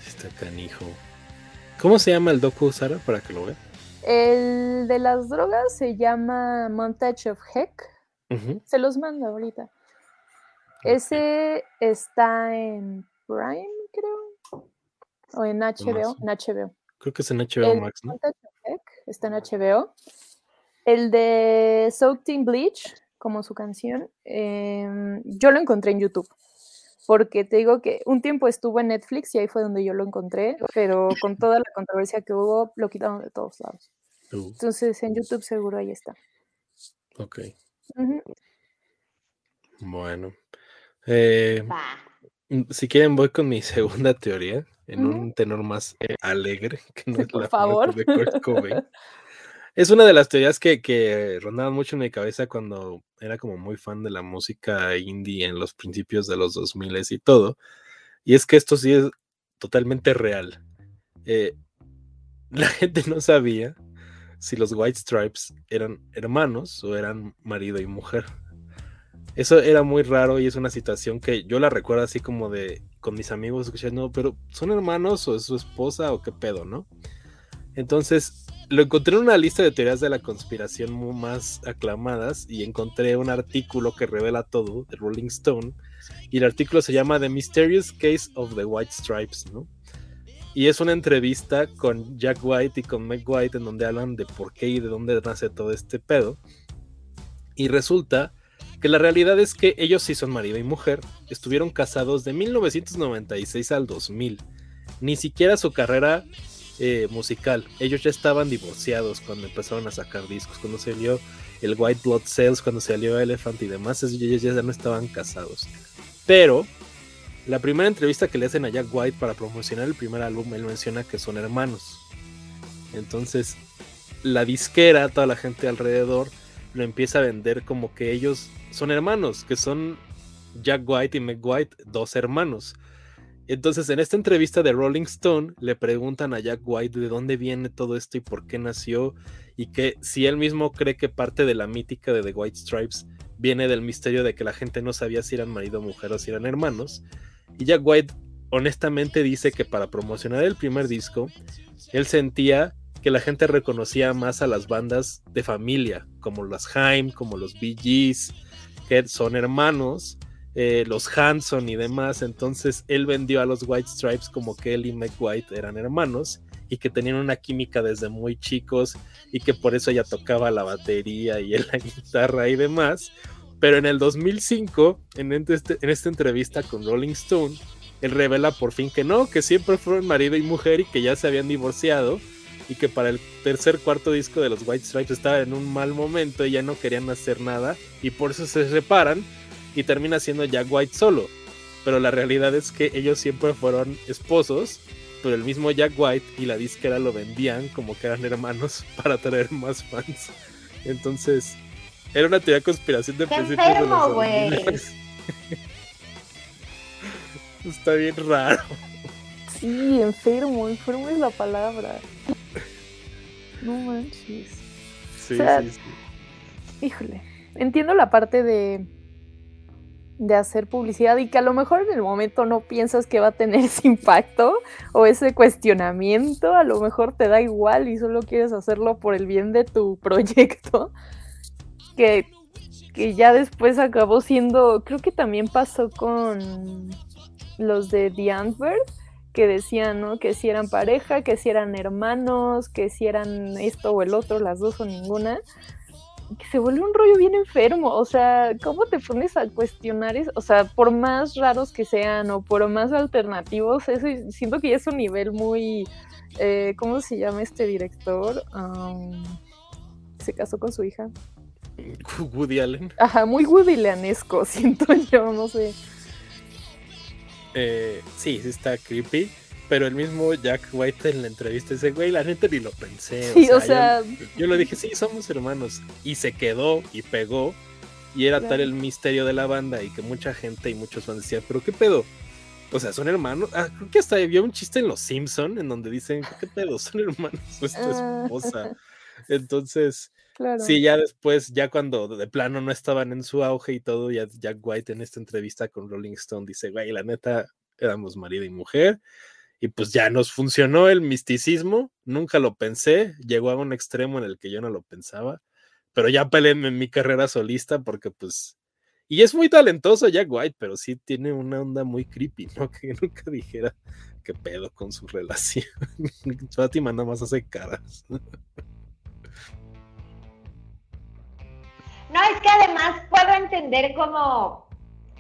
Está canijo. ¿Cómo se llama el docu, Sara, para que lo vea? El de las drogas se llama Montage of Heck. Se los mando ahorita. Ese está en Prime, creo. O en HBO. En HBO. Creo que es en HBO Max, ¿no? Está en HBO. El de Soaked in Bleach, como su canción, em, yo lo encontré en YouTube. Porque te digo que un tiempo estuvo en Netflix y ahí fue donde yo lo encontré, pero con toda la controversia que hubo, lo quitaron de todos lados. Uh. Entonces en YouTube seguro ahí está. Ok. Bueno. Eh, mm, si quieren, voy con mi segunda teoría, en un tenor más eh, alegre, que no es la favor. de Kurt Cobain. es una de las teorías que, que rondaban mucho en mi cabeza cuando era como muy fan de la música indie en los principios de los 2000 y todo. Y es que esto sí es totalmente real. Eh, la gente no sabía si los White Stripes eran hermanos o eran marido y mujer. Eso era muy raro y es una situación que yo la recuerdo así como de con mis amigos escuchando, pero ¿son hermanos o es su esposa o qué pedo, no? Entonces lo encontré en una lista de teorías de la conspiración más aclamadas y encontré un artículo que revela todo de Rolling Stone y el artículo se llama The Mysterious Case of the White Stripes, ¿no? Y es una entrevista con Jack White y con Meg White en donde hablan de por qué y de dónde nace todo este pedo. Y resulta que la realidad es que ellos sí son marido y mujer, estuvieron casados de 1996 al 2000. Ni siquiera su carrera eh, musical. Ellos ya estaban divorciados cuando empezaron a sacar discos, cuando salió el White Blood Cells, cuando salió Elephant y demás, ellos ya no estaban casados. Pero la primera entrevista que le hacen a Jack White para promocionar el primer álbum, él menciona que son hermanos. Entonces, la disquera, toda la gente alrededor, lo empieza a vender como que ellos son hermanos, que son Jack White y Meg White, dos hermanos. Entonces, en esta entrevista de Rolling Stone, le preguntan a Jack White de dónde viene todo esto y por qué nació, y que si él mismo cree que parte de la mítica de The White Stripes viene del misterio de que la gente no sabía si eran marido mujer o si eran hermanos. Y Jack White honestamente dice que para promocionar el primer disco, él sentía que la gente reconocía más a las bandas de familia, como los Haim, como los Bee Gees, que son hermanos, eh, los Hanson y demás. Entonces él vendió a los White Stripes como que él y Mike White eran hermanos y que tenían una química desde muy chicos y que por eso ella tocaba la batería y la guitarra y demás. Pero en el 2005, este, en, esta entrevista con Rolling Stone, él revela por fin que no, que siempre fueron marido y mujer y que ya se habían divorciado y que para el tercer cuarto disco de los White Stripes estaba en un mal momento y ya no querían hacer nada y por eso se separan y termina siendo Jack White solo. Pero la realidad es que ellos siempre fueron esposos, pero el mismo Jack White y la disquera lo vendían como que eran hermanos para traer más fans. Entonces, era una teoría de conspiración de principios de los Está bien raro. Sí, enfermo, enfermo es la palabra. No manches. Sí, sí, sí. Híjole, entiendo la parte de de hacer publicidad y que a lo mejor en el momento no piensas que va a tener ese impacto o ese cuestionamiento, a lo mejor te da igual y solo quieres hacerlo por el bien de tu proyecto, que, que ya después acabó siendo, creo que también pasó con los de The Antwerp, que decían, ¿no? Que si eran pareja, que si eran hermanos, que si eran esto o el otro, las dos o ninguna que se vuelve un rollo bien enfermo. O sea, ¿cómo te pones a cuestionar eso? O sea, por más raros que sean o por más alternativos, eso siento que ya es un nivel muy. Eh, ¿Cómo se llama este director? se casó con su hija. Woody Allen. Ajá, muy Woody Allenesco, siento yo, no sé. Eh, sí, sí está creepy pero el mismo Jack White en la entrevista dice, güey, la gente ni lo pensé. Sí, o sea, yo, le dije, sí, somos hermanos. Y se quedó y pegó. Y era tal el misterio de la banda y que mucha gente y muchos fans decían, pero qué pedo. O sea, son hermanos. Ah, creo que hasta había un chiste en Los Simpson en donde dicen, ¿qué pedo? Son hermanos tu ah. esposa. Entonces, sí, ya después, ya cuando de plano no estaban en su auge y todo, ya Jack White en esta entrevista con Rolling Stone dice, güey, la neta, éramos marido y mujer y pues ya nos funcionó el misticismo, nunca lo pensé, llegó a un extremo en el que yo no lo pensaba, pero ya peleé en mi carrera solista porque pues, y es muy talentoso Jack White, pero sí tiene una onda muy creepy, ¿no? Que nunca dijera qué pedo con su relación. Fátima nada más hace caras. No, es que además puedo entender como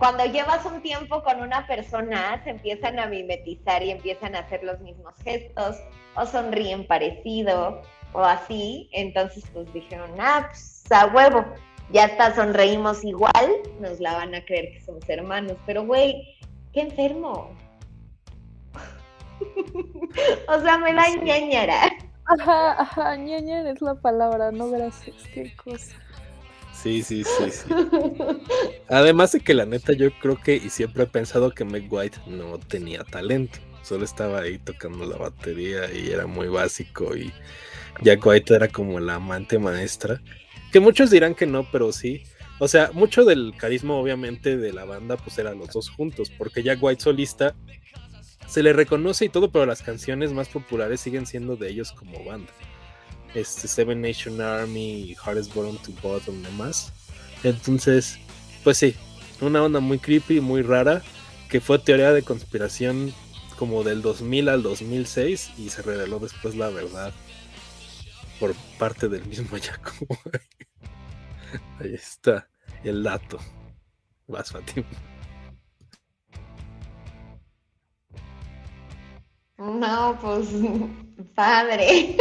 cuando llevas un tiempo con una persona, se empiezan a mimetizar y empiezan a hacer los mismos gestos, o sonríen parecido, o así. Entonces, pues dijeron, ah, pues a huevo, ya hasta sonreímos igual, nos la van a creer que somos hermanos, pero güey, qué enfermo. o sea, me da ñañara. Ajá, ajá, ñañara es la palabra, no gracias, qué cosa. Sí, sí, sí, sí. Además de que la neta yo creo que y siempre he pensado que Meg White no tenía talento. Solo estaba ahí tocando la batería y era muy básico y Jack White era como la amante maestra. Que muchos dirán que no, pero sí. O sea, mucho del carisma obviamente de la banda pues eran los dos juntos, porque Jack White solista se le reconoce y todo, pero las canciones más populares siguen siendo de ellos como banda este, Seven Nation Army, Hardest Bottom to Bottom y demás. Entonces, pues sí, una onda muy creepy, muy rara, que fue teoría de conspiración como del 2000 al 2006 y se reveló después la verdad por parte del mismo Jacobo. Ahí está el dato. Vas, Fatima. No, pues padre.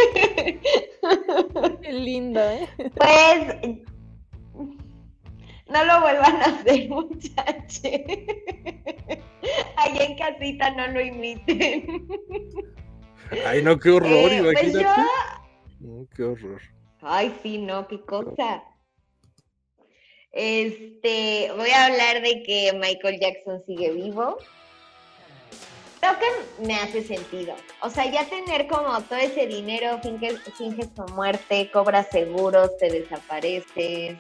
Qué lindo, ¿eh? Pues no lo vuelvan a hacer, muchachos. Ahí en casita no lo imiten. Ay, no, qué horror, Eh, pues imagínate. yo- No, qué horror. Ay, sí, no, qué cosa. Este, voy a hablar de que Michael Jackson sigue vivo. Que me hace sentido. O sea, ya tener como todo ese dinero, finges, finges tu muerte, cobras seguros, te desapareces.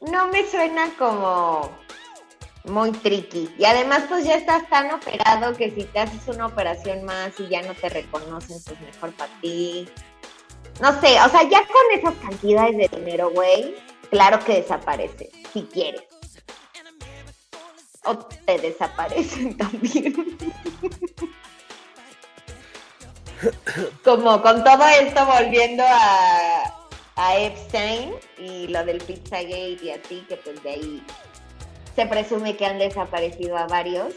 No me suena como muy tricky. Y además, pues ya estás tan operado que si te haces una operación más y ya no te reconocen, pues mejor para ti. No sé, o sea, ya con esas cantidades de dinero, güey, claro que desaparece, si quieres. O te desaparecen también. Como con todo esto volviendo a, a Epstein y lo del Pizzagate y así, que pues de ahí se presume que han desaparecido a varios.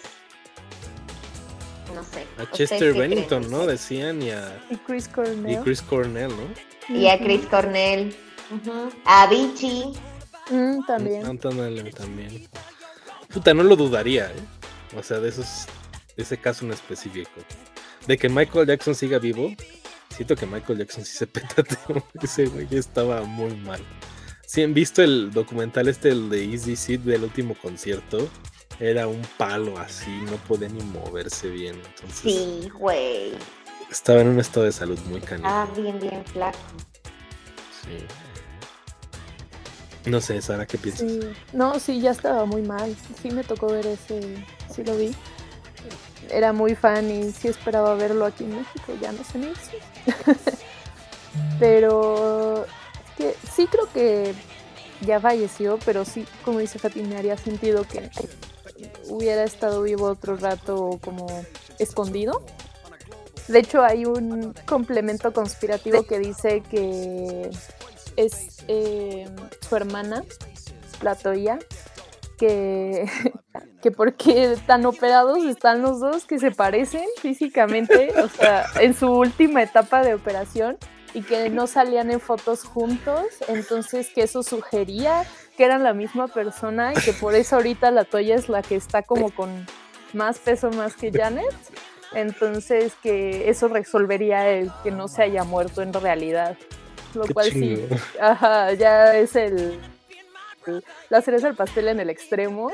No sé. A ¿ustedes Chester Bennington, creen? ¿no? Decían y a, Y Chris y Cornell. Chris Cornell, ¿no? Y a Chris Cornell. A Vichy. Mm, también. Anton Allen también. Puta, no lo dudaría, ¿eh? O sea, de esos, de ese caso en específico. De que Michael Jackson siga vivo, siento que Michael Jackson sí se petateó. Ese güey estaba muy mal. Si han visto el documental este, el de Easy Seed del último concierto, era un palo así, no podía ni moverse bien. Entonces, Sí, güey. estaba en un estado de salud muy canijo. Ah, bien, bien flaco. Sí. No sé, Sara, ¿qué piensas? No, sí, ya estaba muy mal. Sí me tocó ver ese, sí lo vi. Era muy fan y sí esperaba verlo aquí en México, ya no se me hizo. pero que sí creo que ya falleció, pero sí, como dice Fati, me haría sentido que hubiera estado vivo otro rato como escondido. De hecho, hay un complemento conspirativo que dice que es eh, su hermana, la Toya, que, que porque tan operados están los dos que se parecen físicamente, o sea, en su última etapa de operación y que no salían en fotos juntos, entonces que eso sugería que eran la misma persona y que por eso ahorita la Toya es la que está como con más peso más que Janet. Entonces que eso resolvería el que no se haya muerto en realidad. Lo Qué cual sí, ajá, ya es el, el- la cereza del pastel en el extremo,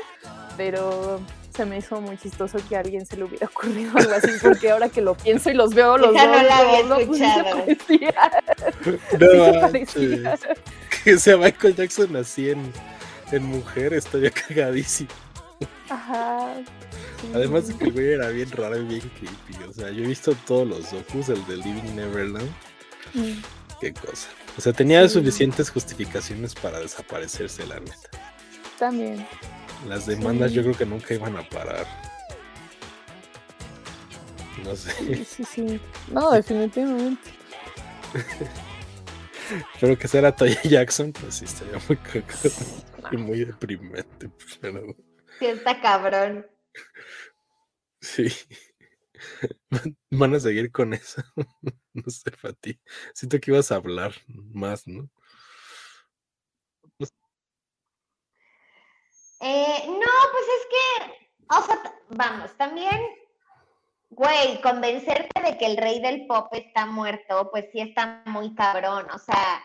pero se me hizo muy chistoso que a alguien se le hubiera ocurrido algo así, porque ahora que lo pienso y los veo los Esa dos, no la había no, pues sí se No sí parecía. Que sea Michael Jackson así en, en mujer, estaría cagadísimo. Ajá. sí. Además de que el güey era bien raro y bien creepy. O sea, yo he visto todos los docus, el de Living Neverland. Mm, Qué cosa. O sea, tenía Sí. suficientes justificaciones para desaparecerse, la neta. También. Las demandas Sí. yo creo que nunca iban a parar. No sé. Sí, sí, sí. No, definitivamente. Pero que la Toya Jackson, pues sí, estaría muy cagado y muy deprimente. Pero Sí, está cabrón. sí. Van a seguir con eso. No sé, Fati. Siento que ibas a hablar más, ¿no? Pues eh, no, pues es que, o sea, vamos, también, güey, convencerte de que el rey del pop está muerto, pues sí está muy cabrón, o sea,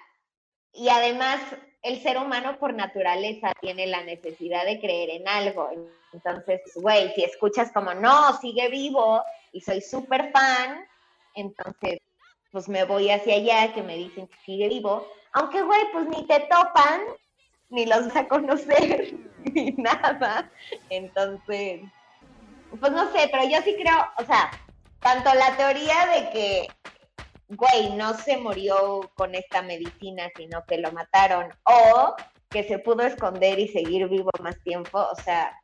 y además el ser humano por naturaleza tiene la necesidad de creer en algo. Entonces, güey, si escuchas como, no, sigue vivo, y soy súper fan, entonces, pues me voy hacia allá que me dicen que sigue vivo. Aunque, güey, pues ni te topan, ni los vas a conocer, ni nada. Entonces, pues no sé, pero yo sí creo, o sea, tanto la teoría de que güey, no se murió con esta medicina, sino que lo mataron, o que se pudo esconder y seguir vivo más tiempo, o sea,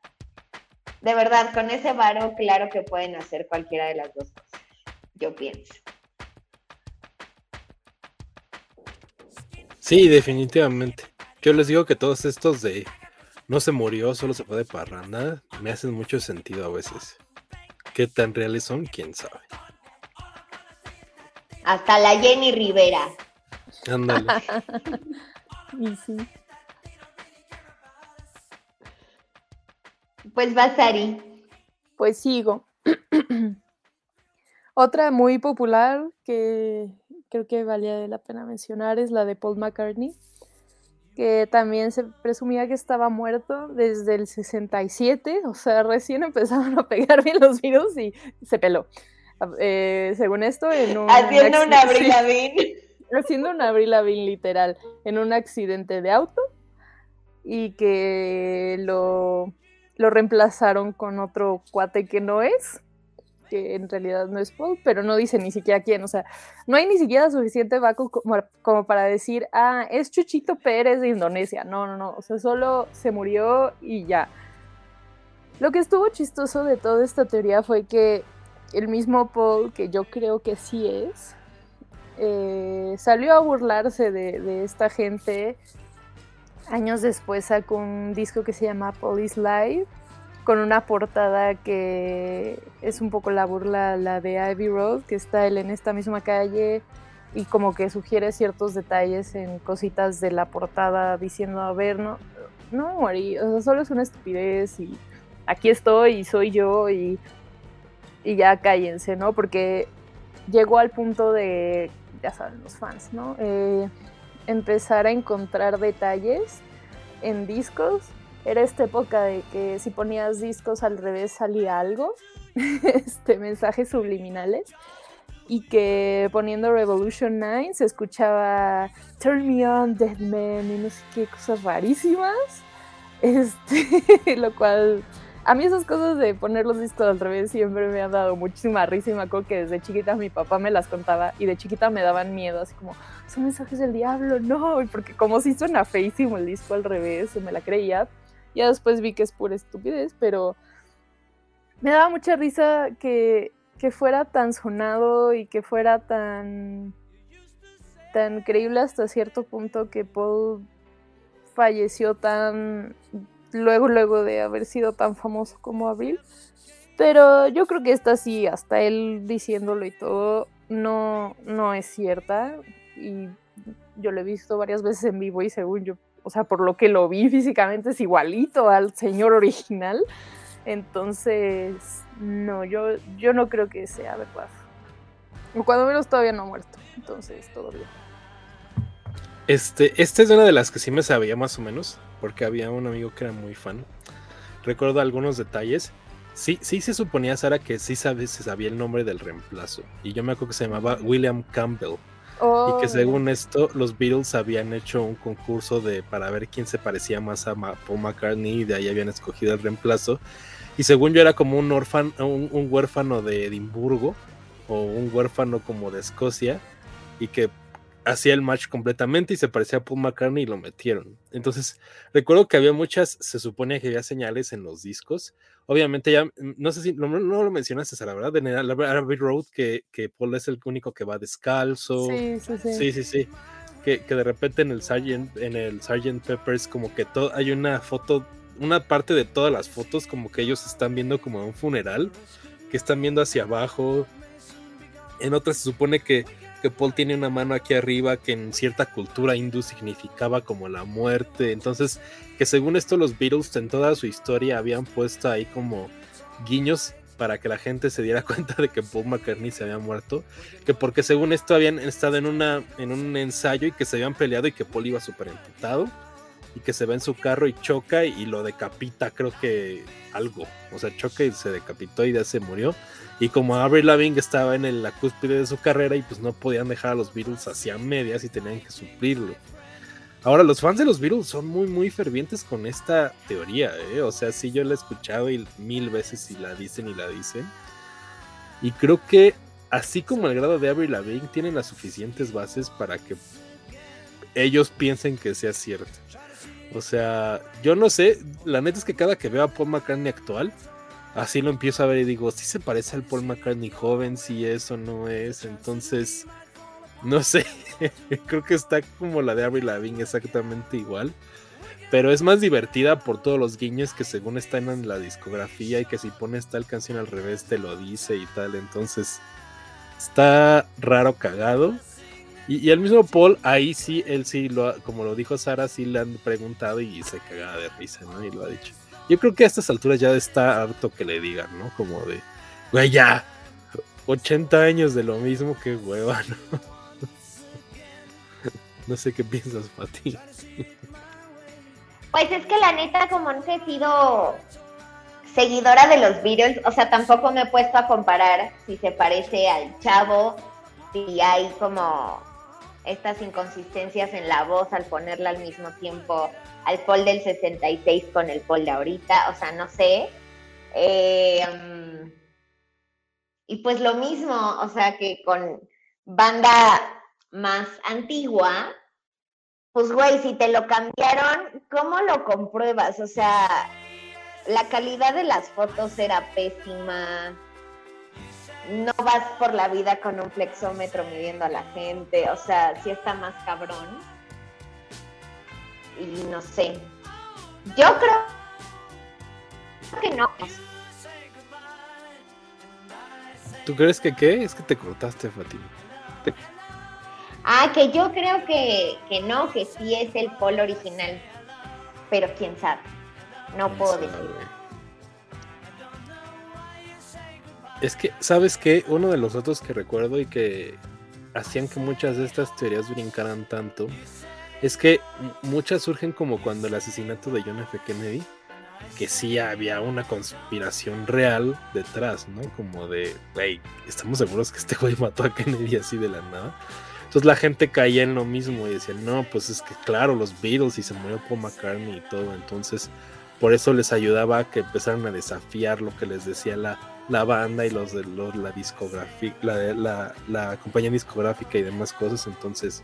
de verdad, con ese varo, claro que pueden hacer cualquiera de las dos cosas, yo pienso. Sí, definitivamente. Yo les digo que todos estos de no se murió, solo se fue de parranda, me hacen mucho sentido a veces. ¿Qué tan reales son? ¿Quién sabe? Hasta la Jenny Rivera. Ándale. y sí. Pues Basari. Pues sigo. Otra muy popular que creo que valía la pena mencionar es la de Paul McCartney, que también se presumía que estaba muerto desde el 67, o sea, recién empezaron a pegar bien los virus y se peló. Eh, según esto, en un haciendo un Abril haciendo un Abril literal, en un accidente de auto y que lo, lo reemplazaron con otro cuate que no es, que en realidad no es Paul, pero no dice ni siquiera quién, o sea, no hay ni siquiera suficiente vaco como, como, para decir, ah, es Chuchito Pérez de Indonesia, no, no, no, o sea, solo se murió y ya. Lo que estuvo chistoso de toda esta teoría fue que el mismo Paul, que yo creo que sí es, eh, salió a burlarse de, esta gente. Años después sacó un disco que se llama Police Live, con una portada que es un poco la burla, la de Ivy Road, que está él en esta misma calle y como que sugiere ciertos detalles en cositas de la portada diciendo, a ver, no, no morí, o sea, solo es una estupidez y aquí estoy y soy yo y y ya cállense, ¿no? Porque llegó al punto de, ya saben, los fans, ¿no? Eh, empezar a encontrar detalles en discos. Era esta época de que si ponías discos al revés salía algo, este, mensajes subliminales, y que poniendo Revolution 9 se escuchaba Turn Me On, Dead Man, y no sé qué cosas rarísimas, este, lo cual a mí esas cosas de poner los discos al revés siempre me han dado muchísima risa y me acuerdo que desde chiquita mi papá me las contaba y de chiquita me daban miedo, así como, son mensajes del diablo, no, porque como si suena feísimo el disco al revés, me la creía. Ya después vi que es pura estupidez, pero me daba mucha risa que, que fuera tan sonado y que fuera tan, tan creíble hasta cierto punto que Paul falleció tan luego, luego de haber sido tan famoso como Abril. Pero yo creo que esta sí, hasta él diciéndolo y todo, no, no es cierta. Y yo lo he visto varias veces en vivo y según yo, o sea, por lo que lo vi físicamente es igualito al señor original. Entonces, no, yo, yo no creo que sea verdad. Cuando menos todavía no ha muerto. Entonces, todo bien. Este, esta es una de las que sí me sabía más o menos porque había un amigo que era muy fan. Recuerdo algunos detalles. Sí, sí se suponía, Sara, que sí sabe, se sabía el nombre del reemplazo. Y yo me acuerdo que se llamaba William Campbell. Y que oh. según esto, los Beatles habían hecho un concurso de para ver quién se parecía más a Paul McCartney y de ahí habían escogido el reemplazo. Y según yo era como un, orfan, un huérfano de Edimburgo o un huérfano como de Escocia y que hacía el match completamente y se parecía a Paul McCartney y lo metieron. Entonces, recuerdo que había muchas, se supone que había señales en los discos. Obviamente ya, mm, no sé si no, lo mencionaste, la verdad, en el Abbey Road, que, que, Paul es el único que va descalzo. Sí, sí, sí. Sí, sí, sí. Que, que de repente en el Sargent, en el Sargent Peppers, como que todo, hay una foto, una parte de todas las fotos, como que ellos están viendo como un funeral, que están viendo hacia abajo. En otras se supone que que Paul tiene una mano aquí arriba que en cierta cultura hindú significaba como la muerte. Entonces, que según esto los Beatles en toda su historia habían puesto ahí como guiños para que la gente se diera cuenta de que Paul McCartney se había muerto, que porque según esto habían estado en, una, en un ensayo y que se habían peleado y que Paul iba súper emputado y que se va en su carro y choca y lo decapita, creo que algo, o sea, choca y se decapitó y ya se murió. Y como Avril Lavigne estaba en la cúspide de su carrera y pues no podían dejar a los Beatles hacia medias y tenían que suplirlo. Ahora, los fans de los Beatles son muy, muy fervientes con esta teoría, ¿eh? O sea, sí, yo la he escuchado y mil veces y la dicen y la dicen. Y creo que, así como el grado de Avril Lavigne, tienen las suficientes bases para que ellos piensen que sea cierto. O sea, yo no sé, la neta es que cada que veo a Paul McCartney actual, así lo empiezo a ver y digo, si se parece al Paul McCartney joven, si eso no es, entonces, no sé, creo que está como la de Avril Lavigne exactamente igual, pero es más divertida por todos los guiños que según están en la discografía y que si pones tal canción al revés te lo dice y tal, entonces está raro cagado. Y, el mismo Paul, ahí sí, él sí, lo, como lo dijo Sara, sí le han preguntado y se cagaba de risa, ¿no? Y lo ha dicho. Yo creo que a estas alturas ya está harto que le digan, ¿no? Como de, güey, ya, 80 años de lo mismo, que hueva, ¿no? no sé qué piensas, Pati. Pues es que la neta, como no he sido seguidora de los Beatles, o sea, tampoco me he puesto a comparar si se parece al chavo, si hay como estas inconsistencias en la voz al ponerla al mismo tiempo al Paul del 66 con el Paul de ahorita, o sea, no sé. Eh, y pues lo mismo, o sea, que con banda más antigua, pues güey, si te lo cambiaron, ¿cómo lo compruebas? O sea, la calidad de las fotos era pésima no vas por la vida con un flexómetro midiendo a la gente, o sea, sí está más cabrón. Y no sé. Yo creo que no. ¿Tú crees que qué? Es que te cortaste, Fatima. Ah, que yo creo que, que no, que sí es el polo original. Pero quién sabe. No puedo decir. Es que, ¿sabes qué? Uno de los datos que recuerdo y que hacían que muchas de estas teorías brincaran tanto es que muchas surgen como cuando el asesinato de John F. Kennedy, que sí había una conspiración real detrás, ¿no? Como de, hey, estamos seguros que este güey mató a Kennedy así de la nada. Entonces la gente caía en lo mismo y decía, no, pues es que claro, los Beatles y se murió Paul McCartney y todo. Entonces, por eso les ayudaba a que empezaran a desafiar lo que les decía la la banda y los de la discográfica, la, la, compañía discográfica y demás cosas. Entonces,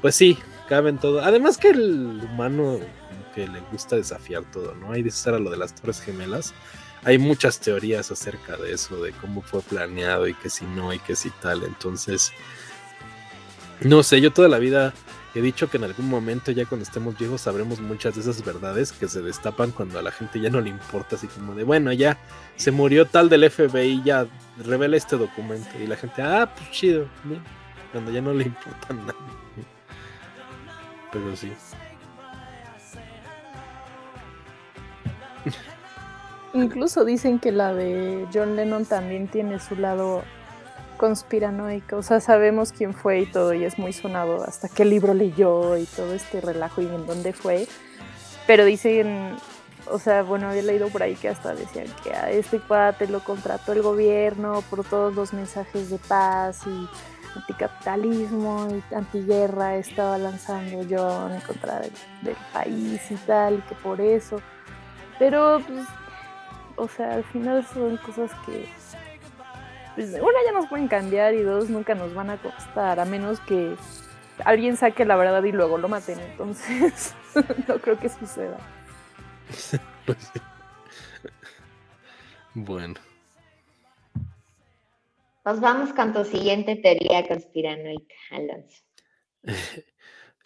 pues sí, caben todo. Además que el humano que le gusta desafiar todo, ¿no? Hay de estar a lo de las Torres Gemelas. Hay muchas teorías acerca de eso, de cómo fue planeado y que si no y que si tal. Entonces, no sé, yo toda la vida He dicho que en algún momento, ya cuando estemos viejos, sabremos muchas de esas verdades que se destapan cuando a la gente ya no le importa, así como de, bueno, ya se murió tal del FBI, ya revela este documento. Y la gente, ah, pues chido, cuando ya no le importa nada. Pero sí. Incluso dicen que la de John Lennon también tiene su lado conspiranoica, o sea, sabemos quién fue y todo, y es muy sonado hasta qué libro leyó y todo este relajo y en dónde fue, pero dicen, o sea, bueno, había leído por ahí que hasta decían que a este cuate lo contrató el gobierno por todos los mensajes de paz y anticapitalismo y antiguerra estaba lanzando John en contra del, del país y tal, y que por eso, pero pues, o sea, al final son cosas que pues, una ya nos pueden cambiar y dos nunca nos van a costar, a menos que alguien saque la verdad y luego lo maten. Entonces, no creo que suceda. Pues bueno. Nos vamos con tu siguiente teoría conspiranoica, Alonso.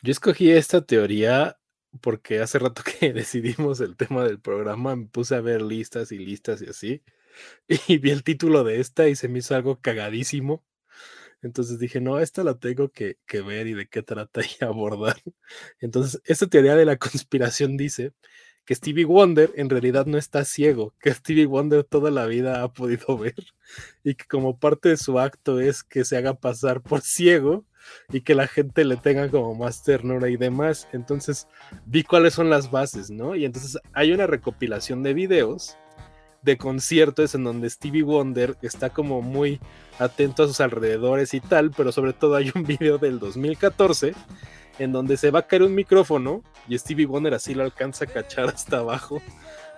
Yo escogí esta teoría porque hace rato que decidimos el tema del programa me puse a ver listas y listas y así. y vi el título de esta y se me hizo algo cagadísimo. Entonces dije, no, esta la tengo que, que ver y de qué trata y abordar. Entonces, esta teoría de la conspiración dice que Stevie Wonder en realidad no está ciego, que Stevie Wonder toda la vida ha podido ver y que como parte de su acto es que se haga pasar por ciego y que la gente le tenga como más ternura y demás. Entonces vi cuáles son las bases, ¿no? Y entonces hay una recopilación de videos de conciertos en donde Stevie Wonder está como muy atento a sus alrededores y tal, pero sobre todo hay un video del 2014 en donde se va a caer un micrófono y Stevie Wonder así lo alcanza a cachar hasta abajo,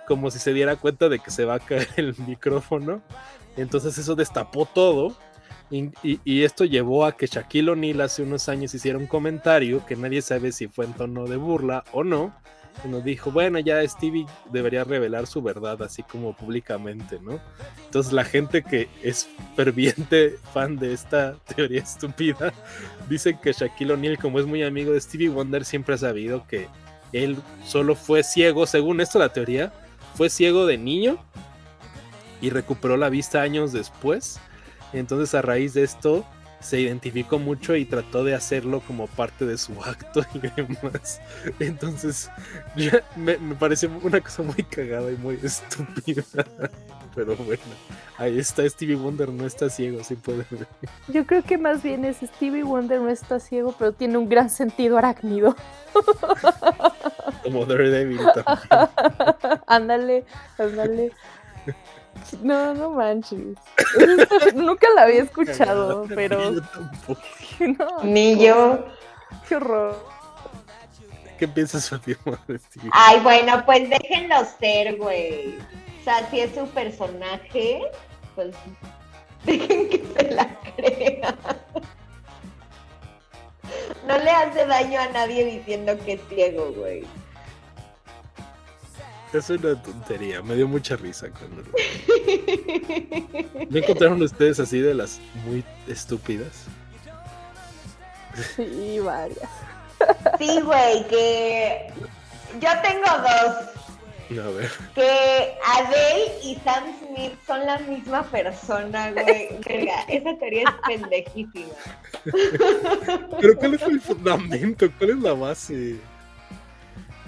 como si se diera cuenta de que se va a caer el micrófono. Entonces eso destapó todo. Y, esto llevó a que Shaquille O'Neal hace unos años hiciera un comentario que nadie sabe si fue en tono de burla o no, y nos dijo, bueno, ya Stevie debería revelar su verdad así como públicamente, ¿no? Entonces la gente que es ferviente fan de esta teoría estúpida, dice que Shaquille O'Neal, como es muy amigo de Stevie Wonder, siempre ha sabido que él solo fue ciego, según esto la teoría, fue ciego de niño y recuperó la vista años después. Entonces a raíz de esto se identificó mucho y trató de hacerlo como parte de su acto y demás. Entonces, me, me parece una cosa muy cagada y muy estúpida. Pero bueno, ahí está Stevie Wonder, no está ciego, sí puede ver. Yo creo que más bien es Stevie Wonder no está ciego, pero tiene un gran sentido arácnido. Como Daredevil también. ándale, ándale. No, no manches. Nunca la había escuchado, pero. Ni yo. Qué horror. ¿Qué piensas, Fatima? Ay, bueno, pues déjenlo ser, güey. O sea, si es su personaje, pues dejen que se la crea. No le hace daño a nadie diciendo que es ciego, güey. Es una tontería, me dio mucha risa cuando ¿No encontraron ustedes así de las muy estúpidas? Sí, varias. Sí, güey, que yo tengo dos. A ver. Que Adele y Sam Smith son la misma persona, güey. esa teoría es pendejísima. Pero ¿cuál es el fundamento? ¿Cuál es la base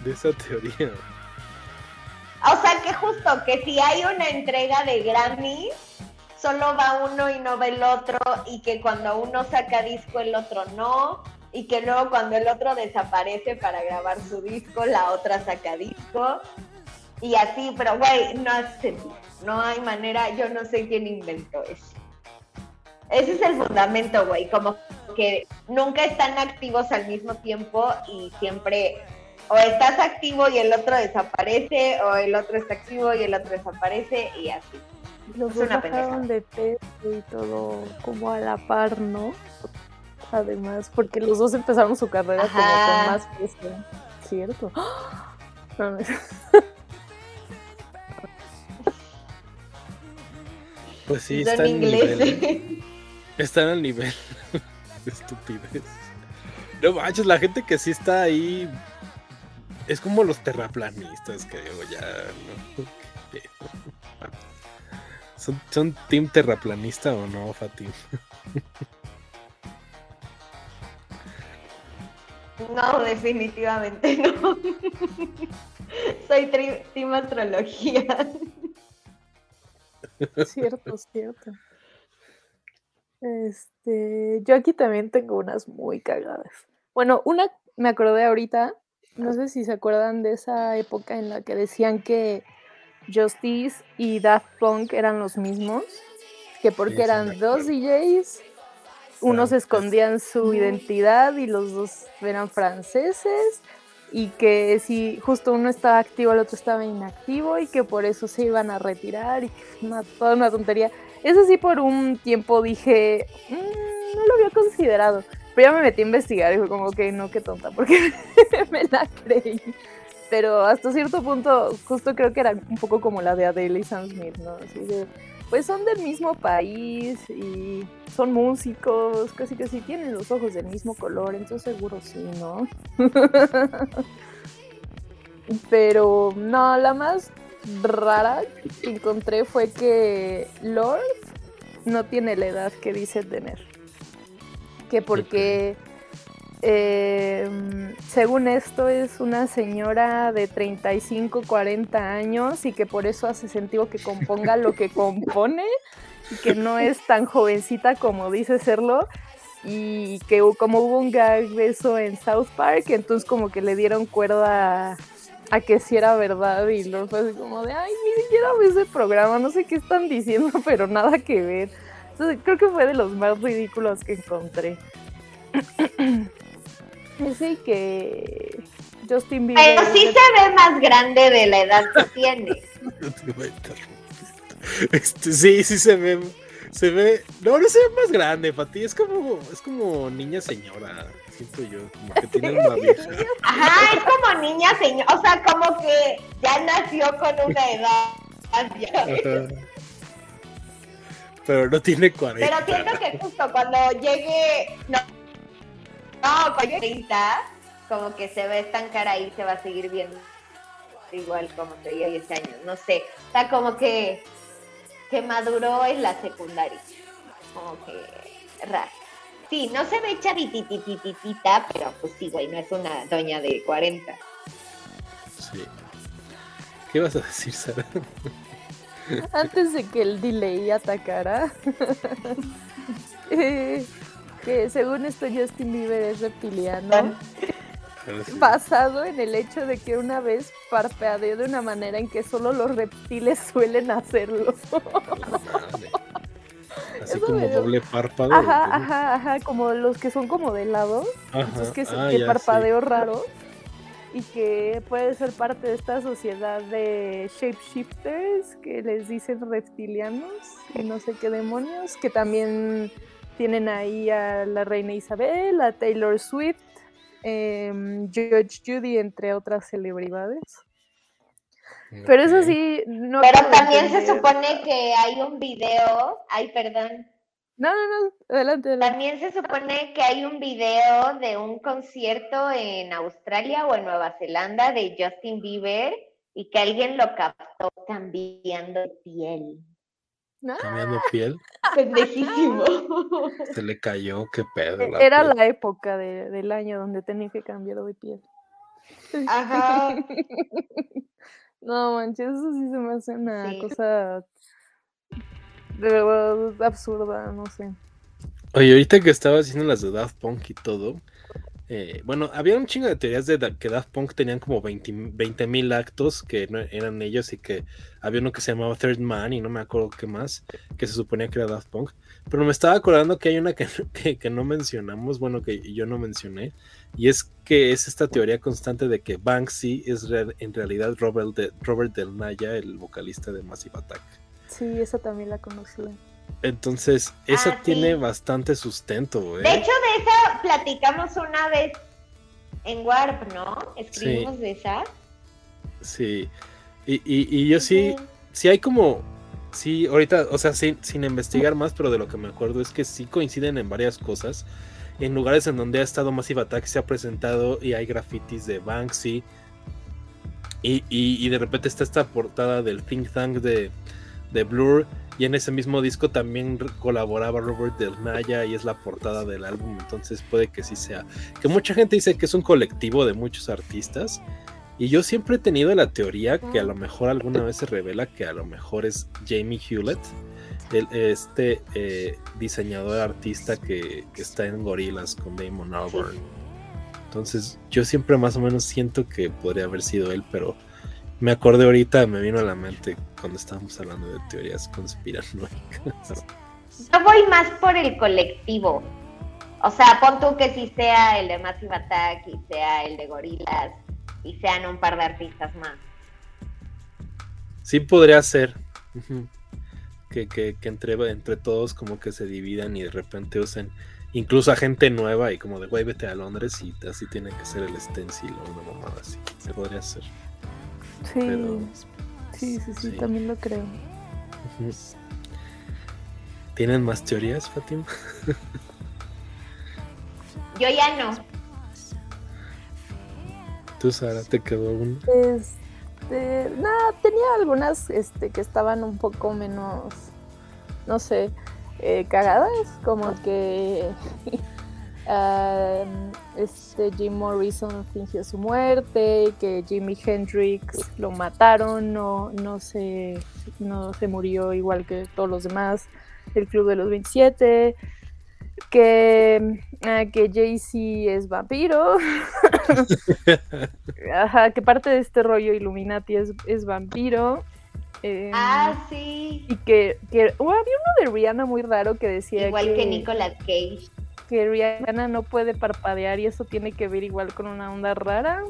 de esa teoría? O sea que justo que si hay una entrega de Grammy, solo va uno y no va el otro, y que cuando uno saca disco el otro no, y que luego cuando el otro desaparece para grabar su disco, la otra saca disco, y así, pero güey, no hace, no hay manera, yo no sé quién inventó eso. Ese es el fundamento, güey, como que nunca están activos al mismo tiempo y siempre o estás activo y el otro desaparece, o el otro está activo y el otro desaparece, y así. Los es dos bajaron de peso y todo como a la par, ¿no? Además, porque los dos empezaron su carrera como con más peso. ¿Cierto? Pues sí, están en inglés. Nivel, están al nivel de estupidez. No manches, la gente que sí está ahí es como los terraplanistas, creo, ya, ¿no? ¿Son, ¿Son team terraplanista o no, Fatim? No, definitivamente no. Soy team astrología. Cierto, cierto. Este, yo aquí también tengo unas muy cagadas. Bueno, una me acordé ahorita no sé si se acuerdan de esa época en la que decían que Justice y Daft Punk eran los mismos, que porque eran dos DJs, unos escondían su identidad y los dos eran franceses, y que si justo uno estaba activo, el otro estaba inactivo, y que por eso se iban a retirar, y una, toda una tontería. Eso sí, por un tiempo dije, mm, no lo había considerado. Pero ya me metí a investigar y fue como que no, qué tonta, porque me la creí. Pero hasta cierto punto, justo creo que era un poco como la de Adele y Sam Smith, ¿no? Así de, pues son del mismo país y son músicos, casi que sí tienen los ojos del mismo color, entonces seguro sí, ¿no? Pero no, la más rara que encontré fue que Lord no tiene la edad que dice tener. Que porque eh, según esto es una señora de 35, 40 años y que por eso hace sentido que componga lo que compone y que no es tan jovencita como dice serlo y que como hubo un gag de eso en South Park, entonces como que le dieron cuerda a, que sí era verdad y luego fue así como de, ay, ni siquiera ves ese programa, no sé qué están diciendo, pero nada que ver. Entonces, creo que fue de los más ridículos que encontré. Ese que Justin Bieber. Pero sí se ve más grande de la edad que tiene. Este, sí, sí se ve se ve. No, no se ve más grande, Pati. Es como, es como niña señora. Siento yo, como que tiene una vieja. Ajá, es como niña señora. O sea, como que ya nació con una edad. Pero no tiene 40. Pero siento que justo cuando llegue. No, no cuando llegue 30, como que se ve estancar ahí, se va a seguir viendo igual como se veía 10 años. No sé. Sea, como que que maduró en la secundaria. Como que raro. Sí, no se ve chavititititita, pero pues sí, güey, no es una doña de 40. Sí. ¿Qué vas a decir, Sara? Antes de que el delay atacara, eh, que según esto Justin Bieber es reptiliano. basado en el hecho de que una vez parpadeó de una manera en que solo los reptiles suelen hacerlo. Así como doble párpado. Ajá, ajá, ajá, como los que son como de lado. Entonces que, ah, que parpadeo raro. Y que puede ser parte de esta sociedad de shapeshifters que les dicen reptilianos y no sé qué demonios, que también tienen ahí a la reina Isabel, a Taylor Swift, eh, George Judy, entre otras celebridades. Pero eso sí, no. Pero también se supone que hay un video. Ay, perdón. No, no, no, adelante, adelante, También se supone que hay un video de un concierto en Australia o en Nueva Zelanda de Justin Bieber y que alguien lo captó cambiando de piel. Cambiando piel. Pendejísimo. Se le cayó, qué pedo. Era la época del año donde tenía que cambiar de piel. Ajá. no manches, eso sí se me hace una cosa de verdad absurda, no sé. Oye, ahorita que estaba haciendo las de Daft Punk y todo, eh, bueno, había un chingo de teorías de que Daft Punk tenían como 20 mil actos que no eran ellos y que había uno que se llamaba Third Man y no me acuerdo qué más, que se suponía que era Daft Punk. Pero me estaba acordando que hay una que, no mencionamos, bueno, que yo no mencioné, y es que es esta teoría constante de que Banksy es en realidad Robert, Robert Del Naya, el vocalista de Massive Attack. Sí, esa también la conocí. Entonces, esa ah, tiene bastante sustento, ¿eh? De hecho, de esa platicamos una vez en Warp, ¿no? Escribimos de esa. Sí. Y, y, yo sí, sí hay como, sí, ahorita, o sea, sin, sin investigar más, pero de lo que me acuerdo es que sí coinciden en varias cosas. En lugares en donde ha estado Massive Attack se ha presentado y hay grafitis de Banksy. Y, y, y de repente está esta portada del Think Tank de, de Blur y en ese mismo disco también colaboraba Robert Del Naya y es la portada del álbum, entonces puede que sí sea. Que mucha gente dice que es un colectivo de muchos artistas. Y yo siempre he tenido la teoría que a lo mejor alguna vez se revela que a lo mejor es Jamie Hewlett, el, este eh, diseñador artista que, está en Gorilas con Damon Albarn. Entonces yo siempre más o menos siento que podría haber sido él, pero me acordé ahorita, me vino a la mente cuando estábamos hablando de teorías conspiranoicas. Yo voy más por el colectivo. O sea, pon tú que si sea el de Massive Attack y sea el de Gorilas y sean un par de artistas más. Sí podría ser. que, que, que, entre, entre todos como que se dividan y de repente usen incluso a gente nueva y como de güey vete a Londres y así tiene que ser el stencil o una mamada así. Se podría hacer. Sí. sí, sí, sí, también lo creo. ¿Tienen más teorías, Fatima? Yo ya no. ¿Tú, Sara, te quedó uno? Este, nada, tenía algunas este, que estaban un poco menos, no sé, eh, cagadas, como que este Jim Morrison fingió su muerte, que Jimi Hendrix lo mataron, no, no, se, no se murió igual que todos los demás, el Club de los 27, que, ah, que Jay-Z es vampiro, Ajá, que parte de este rollo Illuminati es, es vampiro. Em, ah, sí. Y que, que oh, había uno de Rihanna muy raro que decía Igual que, Nicolas Cage. Que Rihanna no puede parpadear y eso tiene que ver igual con una onda rara.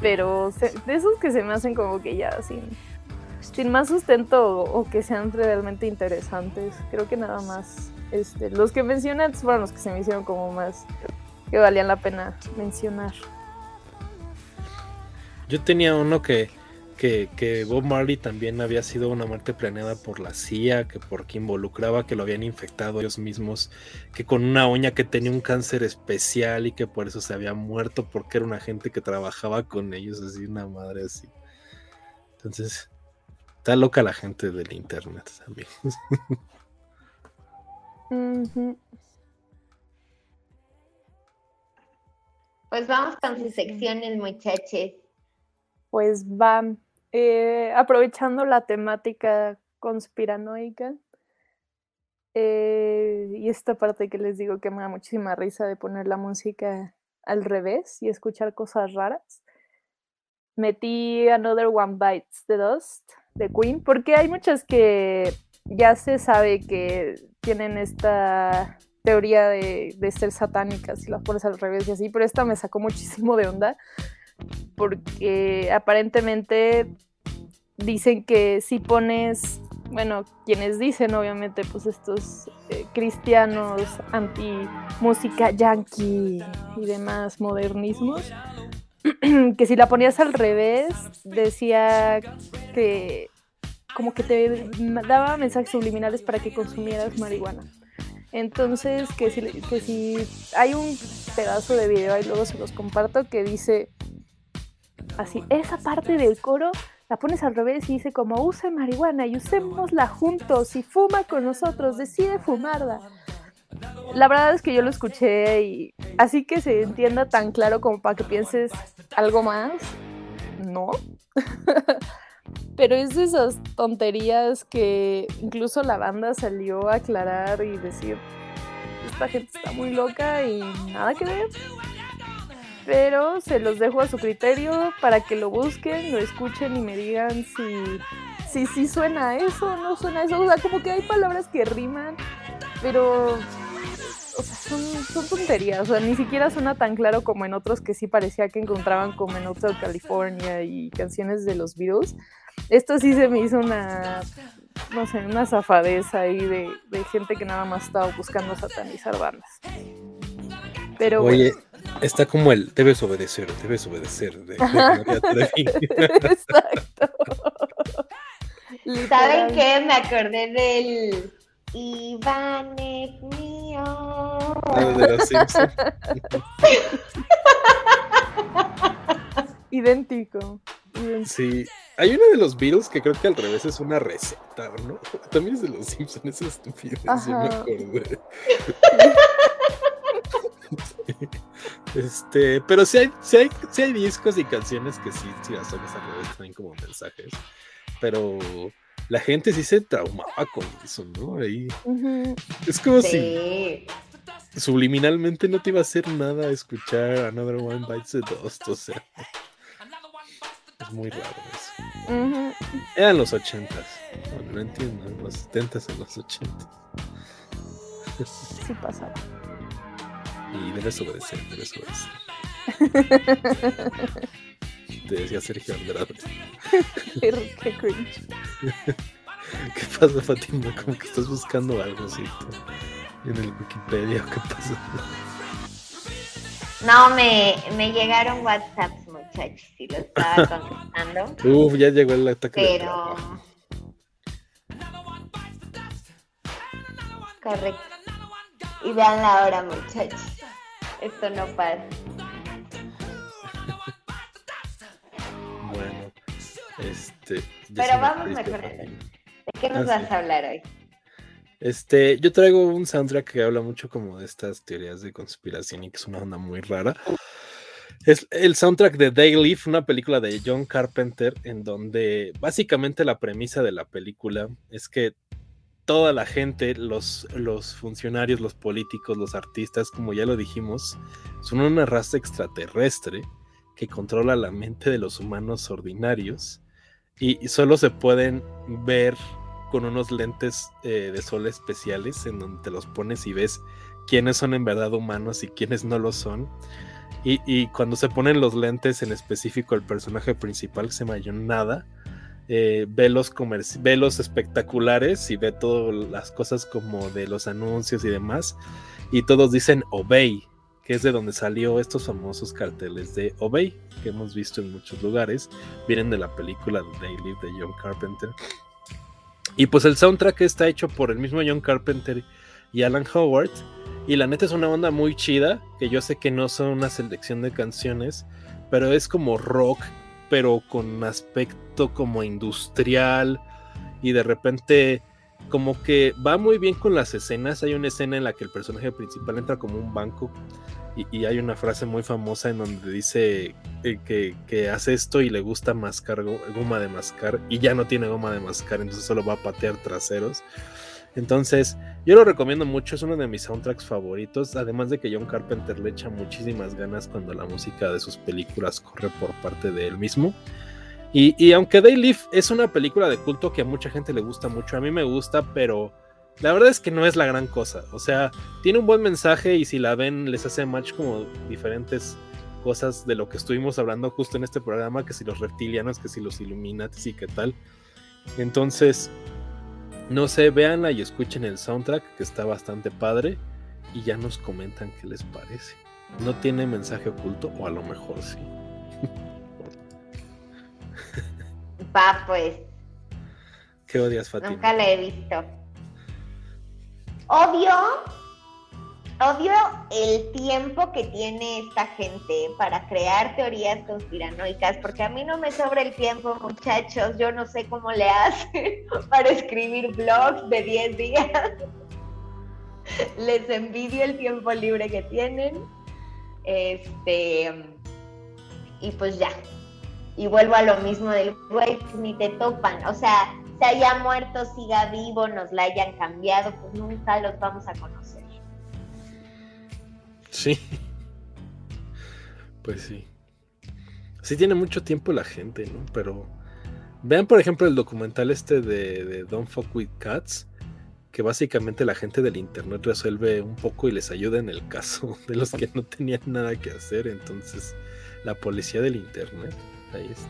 Pero de esos que se me hacen como que ya sin, sin más sustento o, que sean realmente interesantes. Creo que nada más este, los que mencionan fueron los que se me hicieron como más que valían la pena mencionar. Yo tenía uno que, que, Bob Marley también había sido una muerte planeada por la CIA, que porque involucraba que lo habían infectado ellos mismos, que con una uña que tenía un cáncer especial y que por eso se había muerto porque era una gente que trabajaba con ellos, así una madre así. Entonces, está loca la gente del internet también. Pues vamos con sus secciones, muchachos. Pues va, eh, aprovechando la temática conspiranoica, eh, y esta parte que les digo que me da muchísima risa de poner la música al revés y escuchar cosas raras, metí Another One Bites the Dust de Queen, porque hay muchas que ya se sabe que tienen esta teoría de, ser satánicas si las pones al revés y así, pero esta me sacó muchísimo de onda porque aparentemente dicen que si pones, bueno, quienes dicen obviamente, pues estos eh, cristianos anti música yankee y demás modernismos, que si la ponías al revés decía que como que te daba mensajes subliminales para que consumieras marihuana. Entonces, que si, que si hay un pedazo de video, ahí luego se los comparto, que dice así, esa parte del coro la pones al revés y dice como use marihuana y usémosla juntos y fuma con nosotros, decide fumarla. La verdad es que yo lo escuché y así que se entienda tan claro como para que pienses algo más, no. Pero es de esas tonterías que incluso la banda salió a aclarar y decir, esta gente está muy loca y nada que ver. Pero se los dejo a su criterio para que lo busquen, lo escuchen y me digan si si, si suena eso no suena eso. O sea, como que hay palabras que riman, pero o sea, son, son, tonterías, o sea, ni siquiera suena tan claro como en otros que sí parecía que encontraban como en Hotel California y canciones de los Beatles. Esto sí se me hizo una, no sé, una zafadeza ahí de, de gente que nada más estaba buscando satanizar bandas. Pero Oye, está como el debes obedecer, debes obedecer. De, Exacto. ¿Saben qué? Me acordé del Iván es mío. Ah, de los Simpsons. Idéntico. Sí, hay uno de los Beatles que creo que al revés es una receta, ¿no? También es de los Simpsons, es estupidez, yo me acordé. Este, pero sí hay, sí hay, sí hay discos y canciones que sí, sí las tomas al revés, también como mensajes. Pero la gente sí se traumaba con eso, ¿no? Ahí. Es como si subliminalmente no te iba a hacer nada escuchar Another One Bites the Dust, o sea. Es muy raro eso. Eran los ochentas. Bueno, no entiendo, los setentas en los ochentas. Sí pasaba. Y debes obedecer, debes obedecer. Te decía Sergio Andrade. qué, cringe. ¿Qué pasa, Fatima? Como que estás buscando algo así en el Wikipedia. ¿Qué pasa? No, me, me llegaron WhatsApps, muchachos, y lo estaba contestando. Uf, ya llegó el ataque. Pero. Correcto. Y vean la hora, muchachos. Esto no pasa. bueno, este. Pero vamos mejor. ¿De qué nos ah, vas a hablar hoy? Este, yo traigo un soundtrack que habla mucho como de estas teorías de conspiración y que es una onda muy rara. Es el soundtrack de Dayleaf, una película de John Carpenter, en donde básicamente la premisa de la película es que toda la gente, los, funcionarios, los políticos, los artistas, como ya lo dijimos, son una raza extraterrestre que controla la mente de los humanos ordinarios y, solo se pueden ver con unos lentes eh, de sol especiales en donde te los pones y ves quiénes son en verdad humanos y quiénes no lo son. Y, cuando se ponen los lentes, en específico el personaje principal, se llama Nada, eh, ve, los espectaculares y ve todas las cosas como de los anuncios y demás. Y todos dicen Obey, que es de donde salió estos famosos carteles de Obey, que hemos visto en muchos lugares. Vienen de la película Daily de John Carpenter. Y pues el soundtrack está hecho por el mismo John Carpenter y Alan Howard. Y la neta es una onda muy chida, que yo sé que no son una selección de canciones, pero es como rock, pero con aspecto como industrial y de repente como que va muy bien con las escenas. Hay una escena en la que el personaje principal entra como un banco y, hay una frase muy famosa en donde dice eh, que, que, hace esto y le gusta mascar goma de mascar y ya no tiene goma de mascar, entonces solo va a patear traseros. Entonces, yo lo recomiendo mucho, es uno de mis soundtracks favoritos, además de que John Carpenter le echa muchísimas ganas cuando la música de sus películas corre por parte de él mismo. Y, aunque Day Live es una película de culto que a mucha gente le gusta mucho, a mí me gusta, pero la verdad es que no es la gran cosa. O sea, tiene un buen mensaje y si la ven les hace match como diferentes cosas de lo que estuvimos hablando justo en este programa, que si los reptilianos, que si los Illuminati y qué tal. Entonces, no sé, véanla y escuchen el soundtrack, que está bastante padre, y ya nos comentan qué les parece. No tiene mensaje oculto, o a lo mejor sí. Va, pues. ¿Qué odias, Fatima? Nunca la he visto. Odio, odio el tiempo que tiene esta gente para crear teorías conspiranoicas, porque a mí no me sobra el tiempo, muchachos. Yo no sé cómo le hacen para escribir blogs de 10 días. Les envidio el tiempo libre que tienen. Este, y pues ya. Y vuelvo a lo mismo del güey, ni te topan. O sea, se haya muerto, siga vivo, nos la hayan cambiado, pues nunca los vamos a conocer. Sí. Pues sí. Sí tiene mucho tiempo la gente, ¿no? Pero vean, por ejemplo, el documental este de, de Don't Fuck With Cats, que básicamente la gente del internet resuelve un poco y les ayuda en el caso de los que no tenían nada que hacer. Entonces, la policía del internet, ahí está.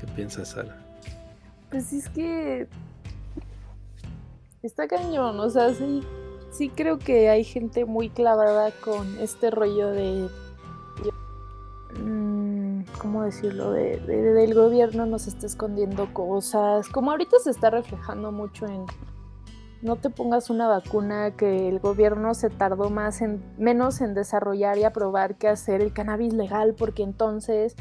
¿Qué piensas, Sara? Pues es que está cañón, o sea, sí, sí creo que hay gente muy clavada con este rollo de, mm, ¿cómo decirlo? De, del gobierno nos está escondiendo cosas, como ahorita se está reflejando mucho en no te pongas una vacuna que el gobierno se tardó más en menos en desarrollar y aprobar que hacer el cannabis legal porque entonces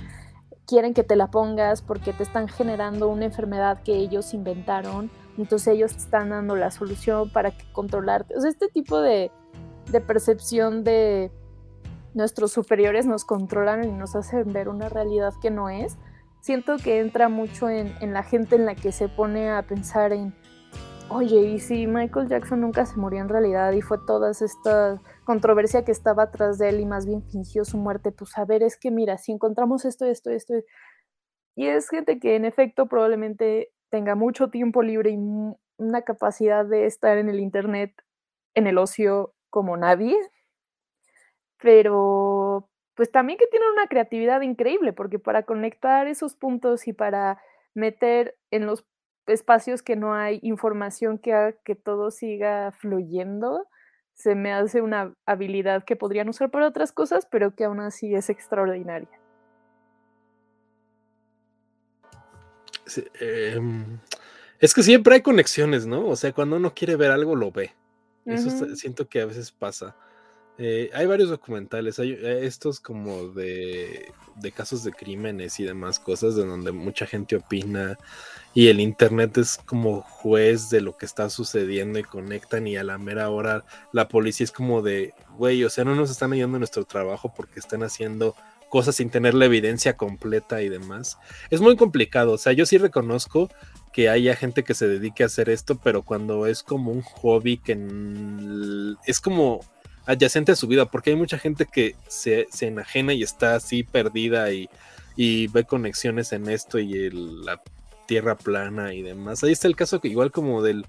quieren que te la pongas porque te están generando una enfermedad que ellos inventaron, entonces ellos te están dando la solución para que controlarte. O sea, este tipo de, percepción de nuestros superiores nos controlan y nos hacen ver una realidad que no es. Siento que entra mucho en, en la gente en la que se pone a pensar en oye, ¿y si Michael Jackson nunca se murió en realidad y fue toda esta controversia que estaba atrás de él y más bien fingió su muerte? Pues a ver, es que mira, si encontramos esto, esto, esto, y es gente que en efecto probablemente tenga mucho tiempo libre y una capacidad de estar en el Internet, en el ocio como nadie, pero pues también que tienen una creatividad increíble, porque para conectar esos puntos y para meter en los espacios que no hay información que haga que todo siga fluyendo, se me hace una habilidad que podrían usar para otras cosas, pero que aún así es extraordinaria. Em, es que siempre hay conexiones, ¿no? O sea, cuando uno quiere ver algo, lo ve. Eso siento que a veces pasa. Eh, hay varios documentales, hay eh, estos como de, casos de crímenes y demás cosas, de donde mucha gente opina y el internet es como juez de lo que está sucediendo y conectan y a la mera hora la policía es como de, güey, o sea, no nos están ayudando en nuestro trabajo porque están haciendo cosas sin tener la evidencia completa y demás. Es muy complicado, o sea, yo sí reconozco que haya gente que se dedique a hacer esto, pero cuando es como un hobby que es como adyacente a su vida, porque hay mucha gente que se, enajena y está así perdida y, ve conexiones en esto y la tierra plana y demás. Ahí está el caso que igual como del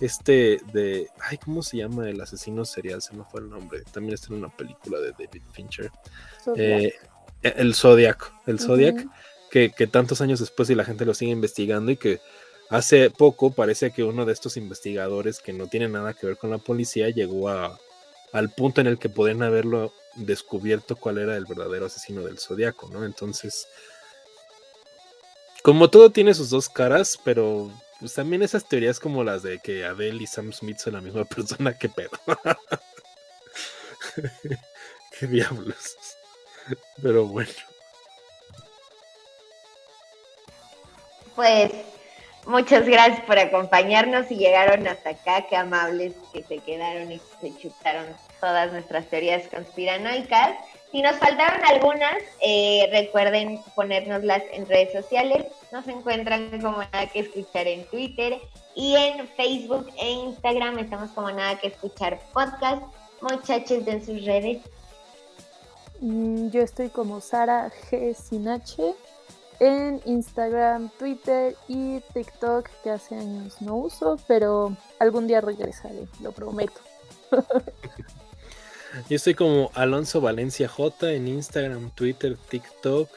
este de ay cómo se llama el asesino serial se me fue el nombre. También está en una película de David Fincher. Eh, el Zodiac el Zodiac que, que, tantos años después y la gente lo sigue investigando y que hace poco parece que uno de estos investigadores que no tiene nada que ver con la policía llegó a al punto en el que pueden haberlo descubierto cuál era el verdadero asesino del zodiaco, ¿no? Entonces, como todo tiene sus dos caras, pero pues también esas teorías como las de que Adele y Sam Smith son la misma persona, qué pedo. qué diablos. Pero bueno. Pues Muchas gracias por acompañarnos y llegaron hasta acá. Qué amables que se quedaron y se chutaron todas nuestras teorías conspiranoicas. Si nos faltaron algunas, eh, recuerden ponérnoslas en redes sociales. Nos encuentran como nada que escuchar en Twitter y en Facebook e Instagram. Estamos como nada que escuchar podcast. Muchachos de sus redes. Mm, yo estoy como Sara G. Sinache en Instagram, Twitter y TikTok, que hace años no uso, pero algún día regresaré, lo prometo. Yo estoy como Alonso Valencia J en Instagram, Twitter, TikTok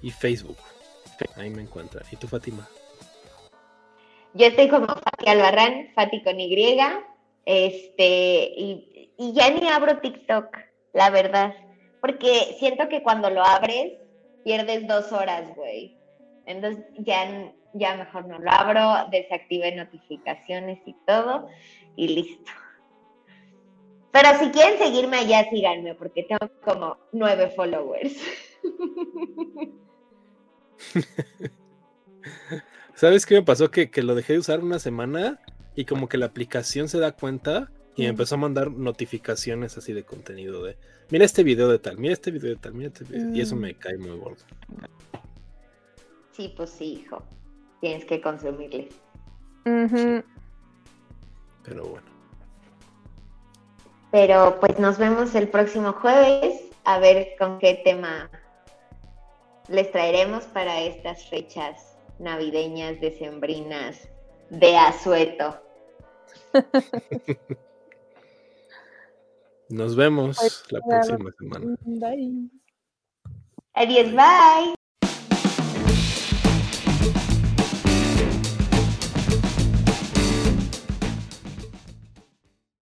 y Facebook. Ahí me encuentra. ¿Y tú, Fátima? Yo estoy como Fati Albarrán, Fati con Y. Este, y, y ya ni abro TikTok, la verdad. Porque siento que cuando lo abres, pierdes dos horas, güey. Entonces ya, ya mejor no lo abro, desactive notificaciones y todo, y listo. Pero si quieren seguirme allá, síganme, porque tengo como nueve followers. ¿Sabes qué me pasó? Que, que, lo dejé de usar una semana y como que la aplicación se da cuenta y me empezó a mandar notificaciones así de contenido de mira este video de tal, mira este video de tal, mira este video. Y eso me mm. cae muy gordo. Sí, pues sí, hijo. Tienes que consumirle. Pero bueno. Pero pues nos vemos el próximo jueves a ver con qué tema les traeremos para estas fechas navideñas, decembrinas, de asueto. Nos vemos la próxima semana. Bye. Adiós, bye.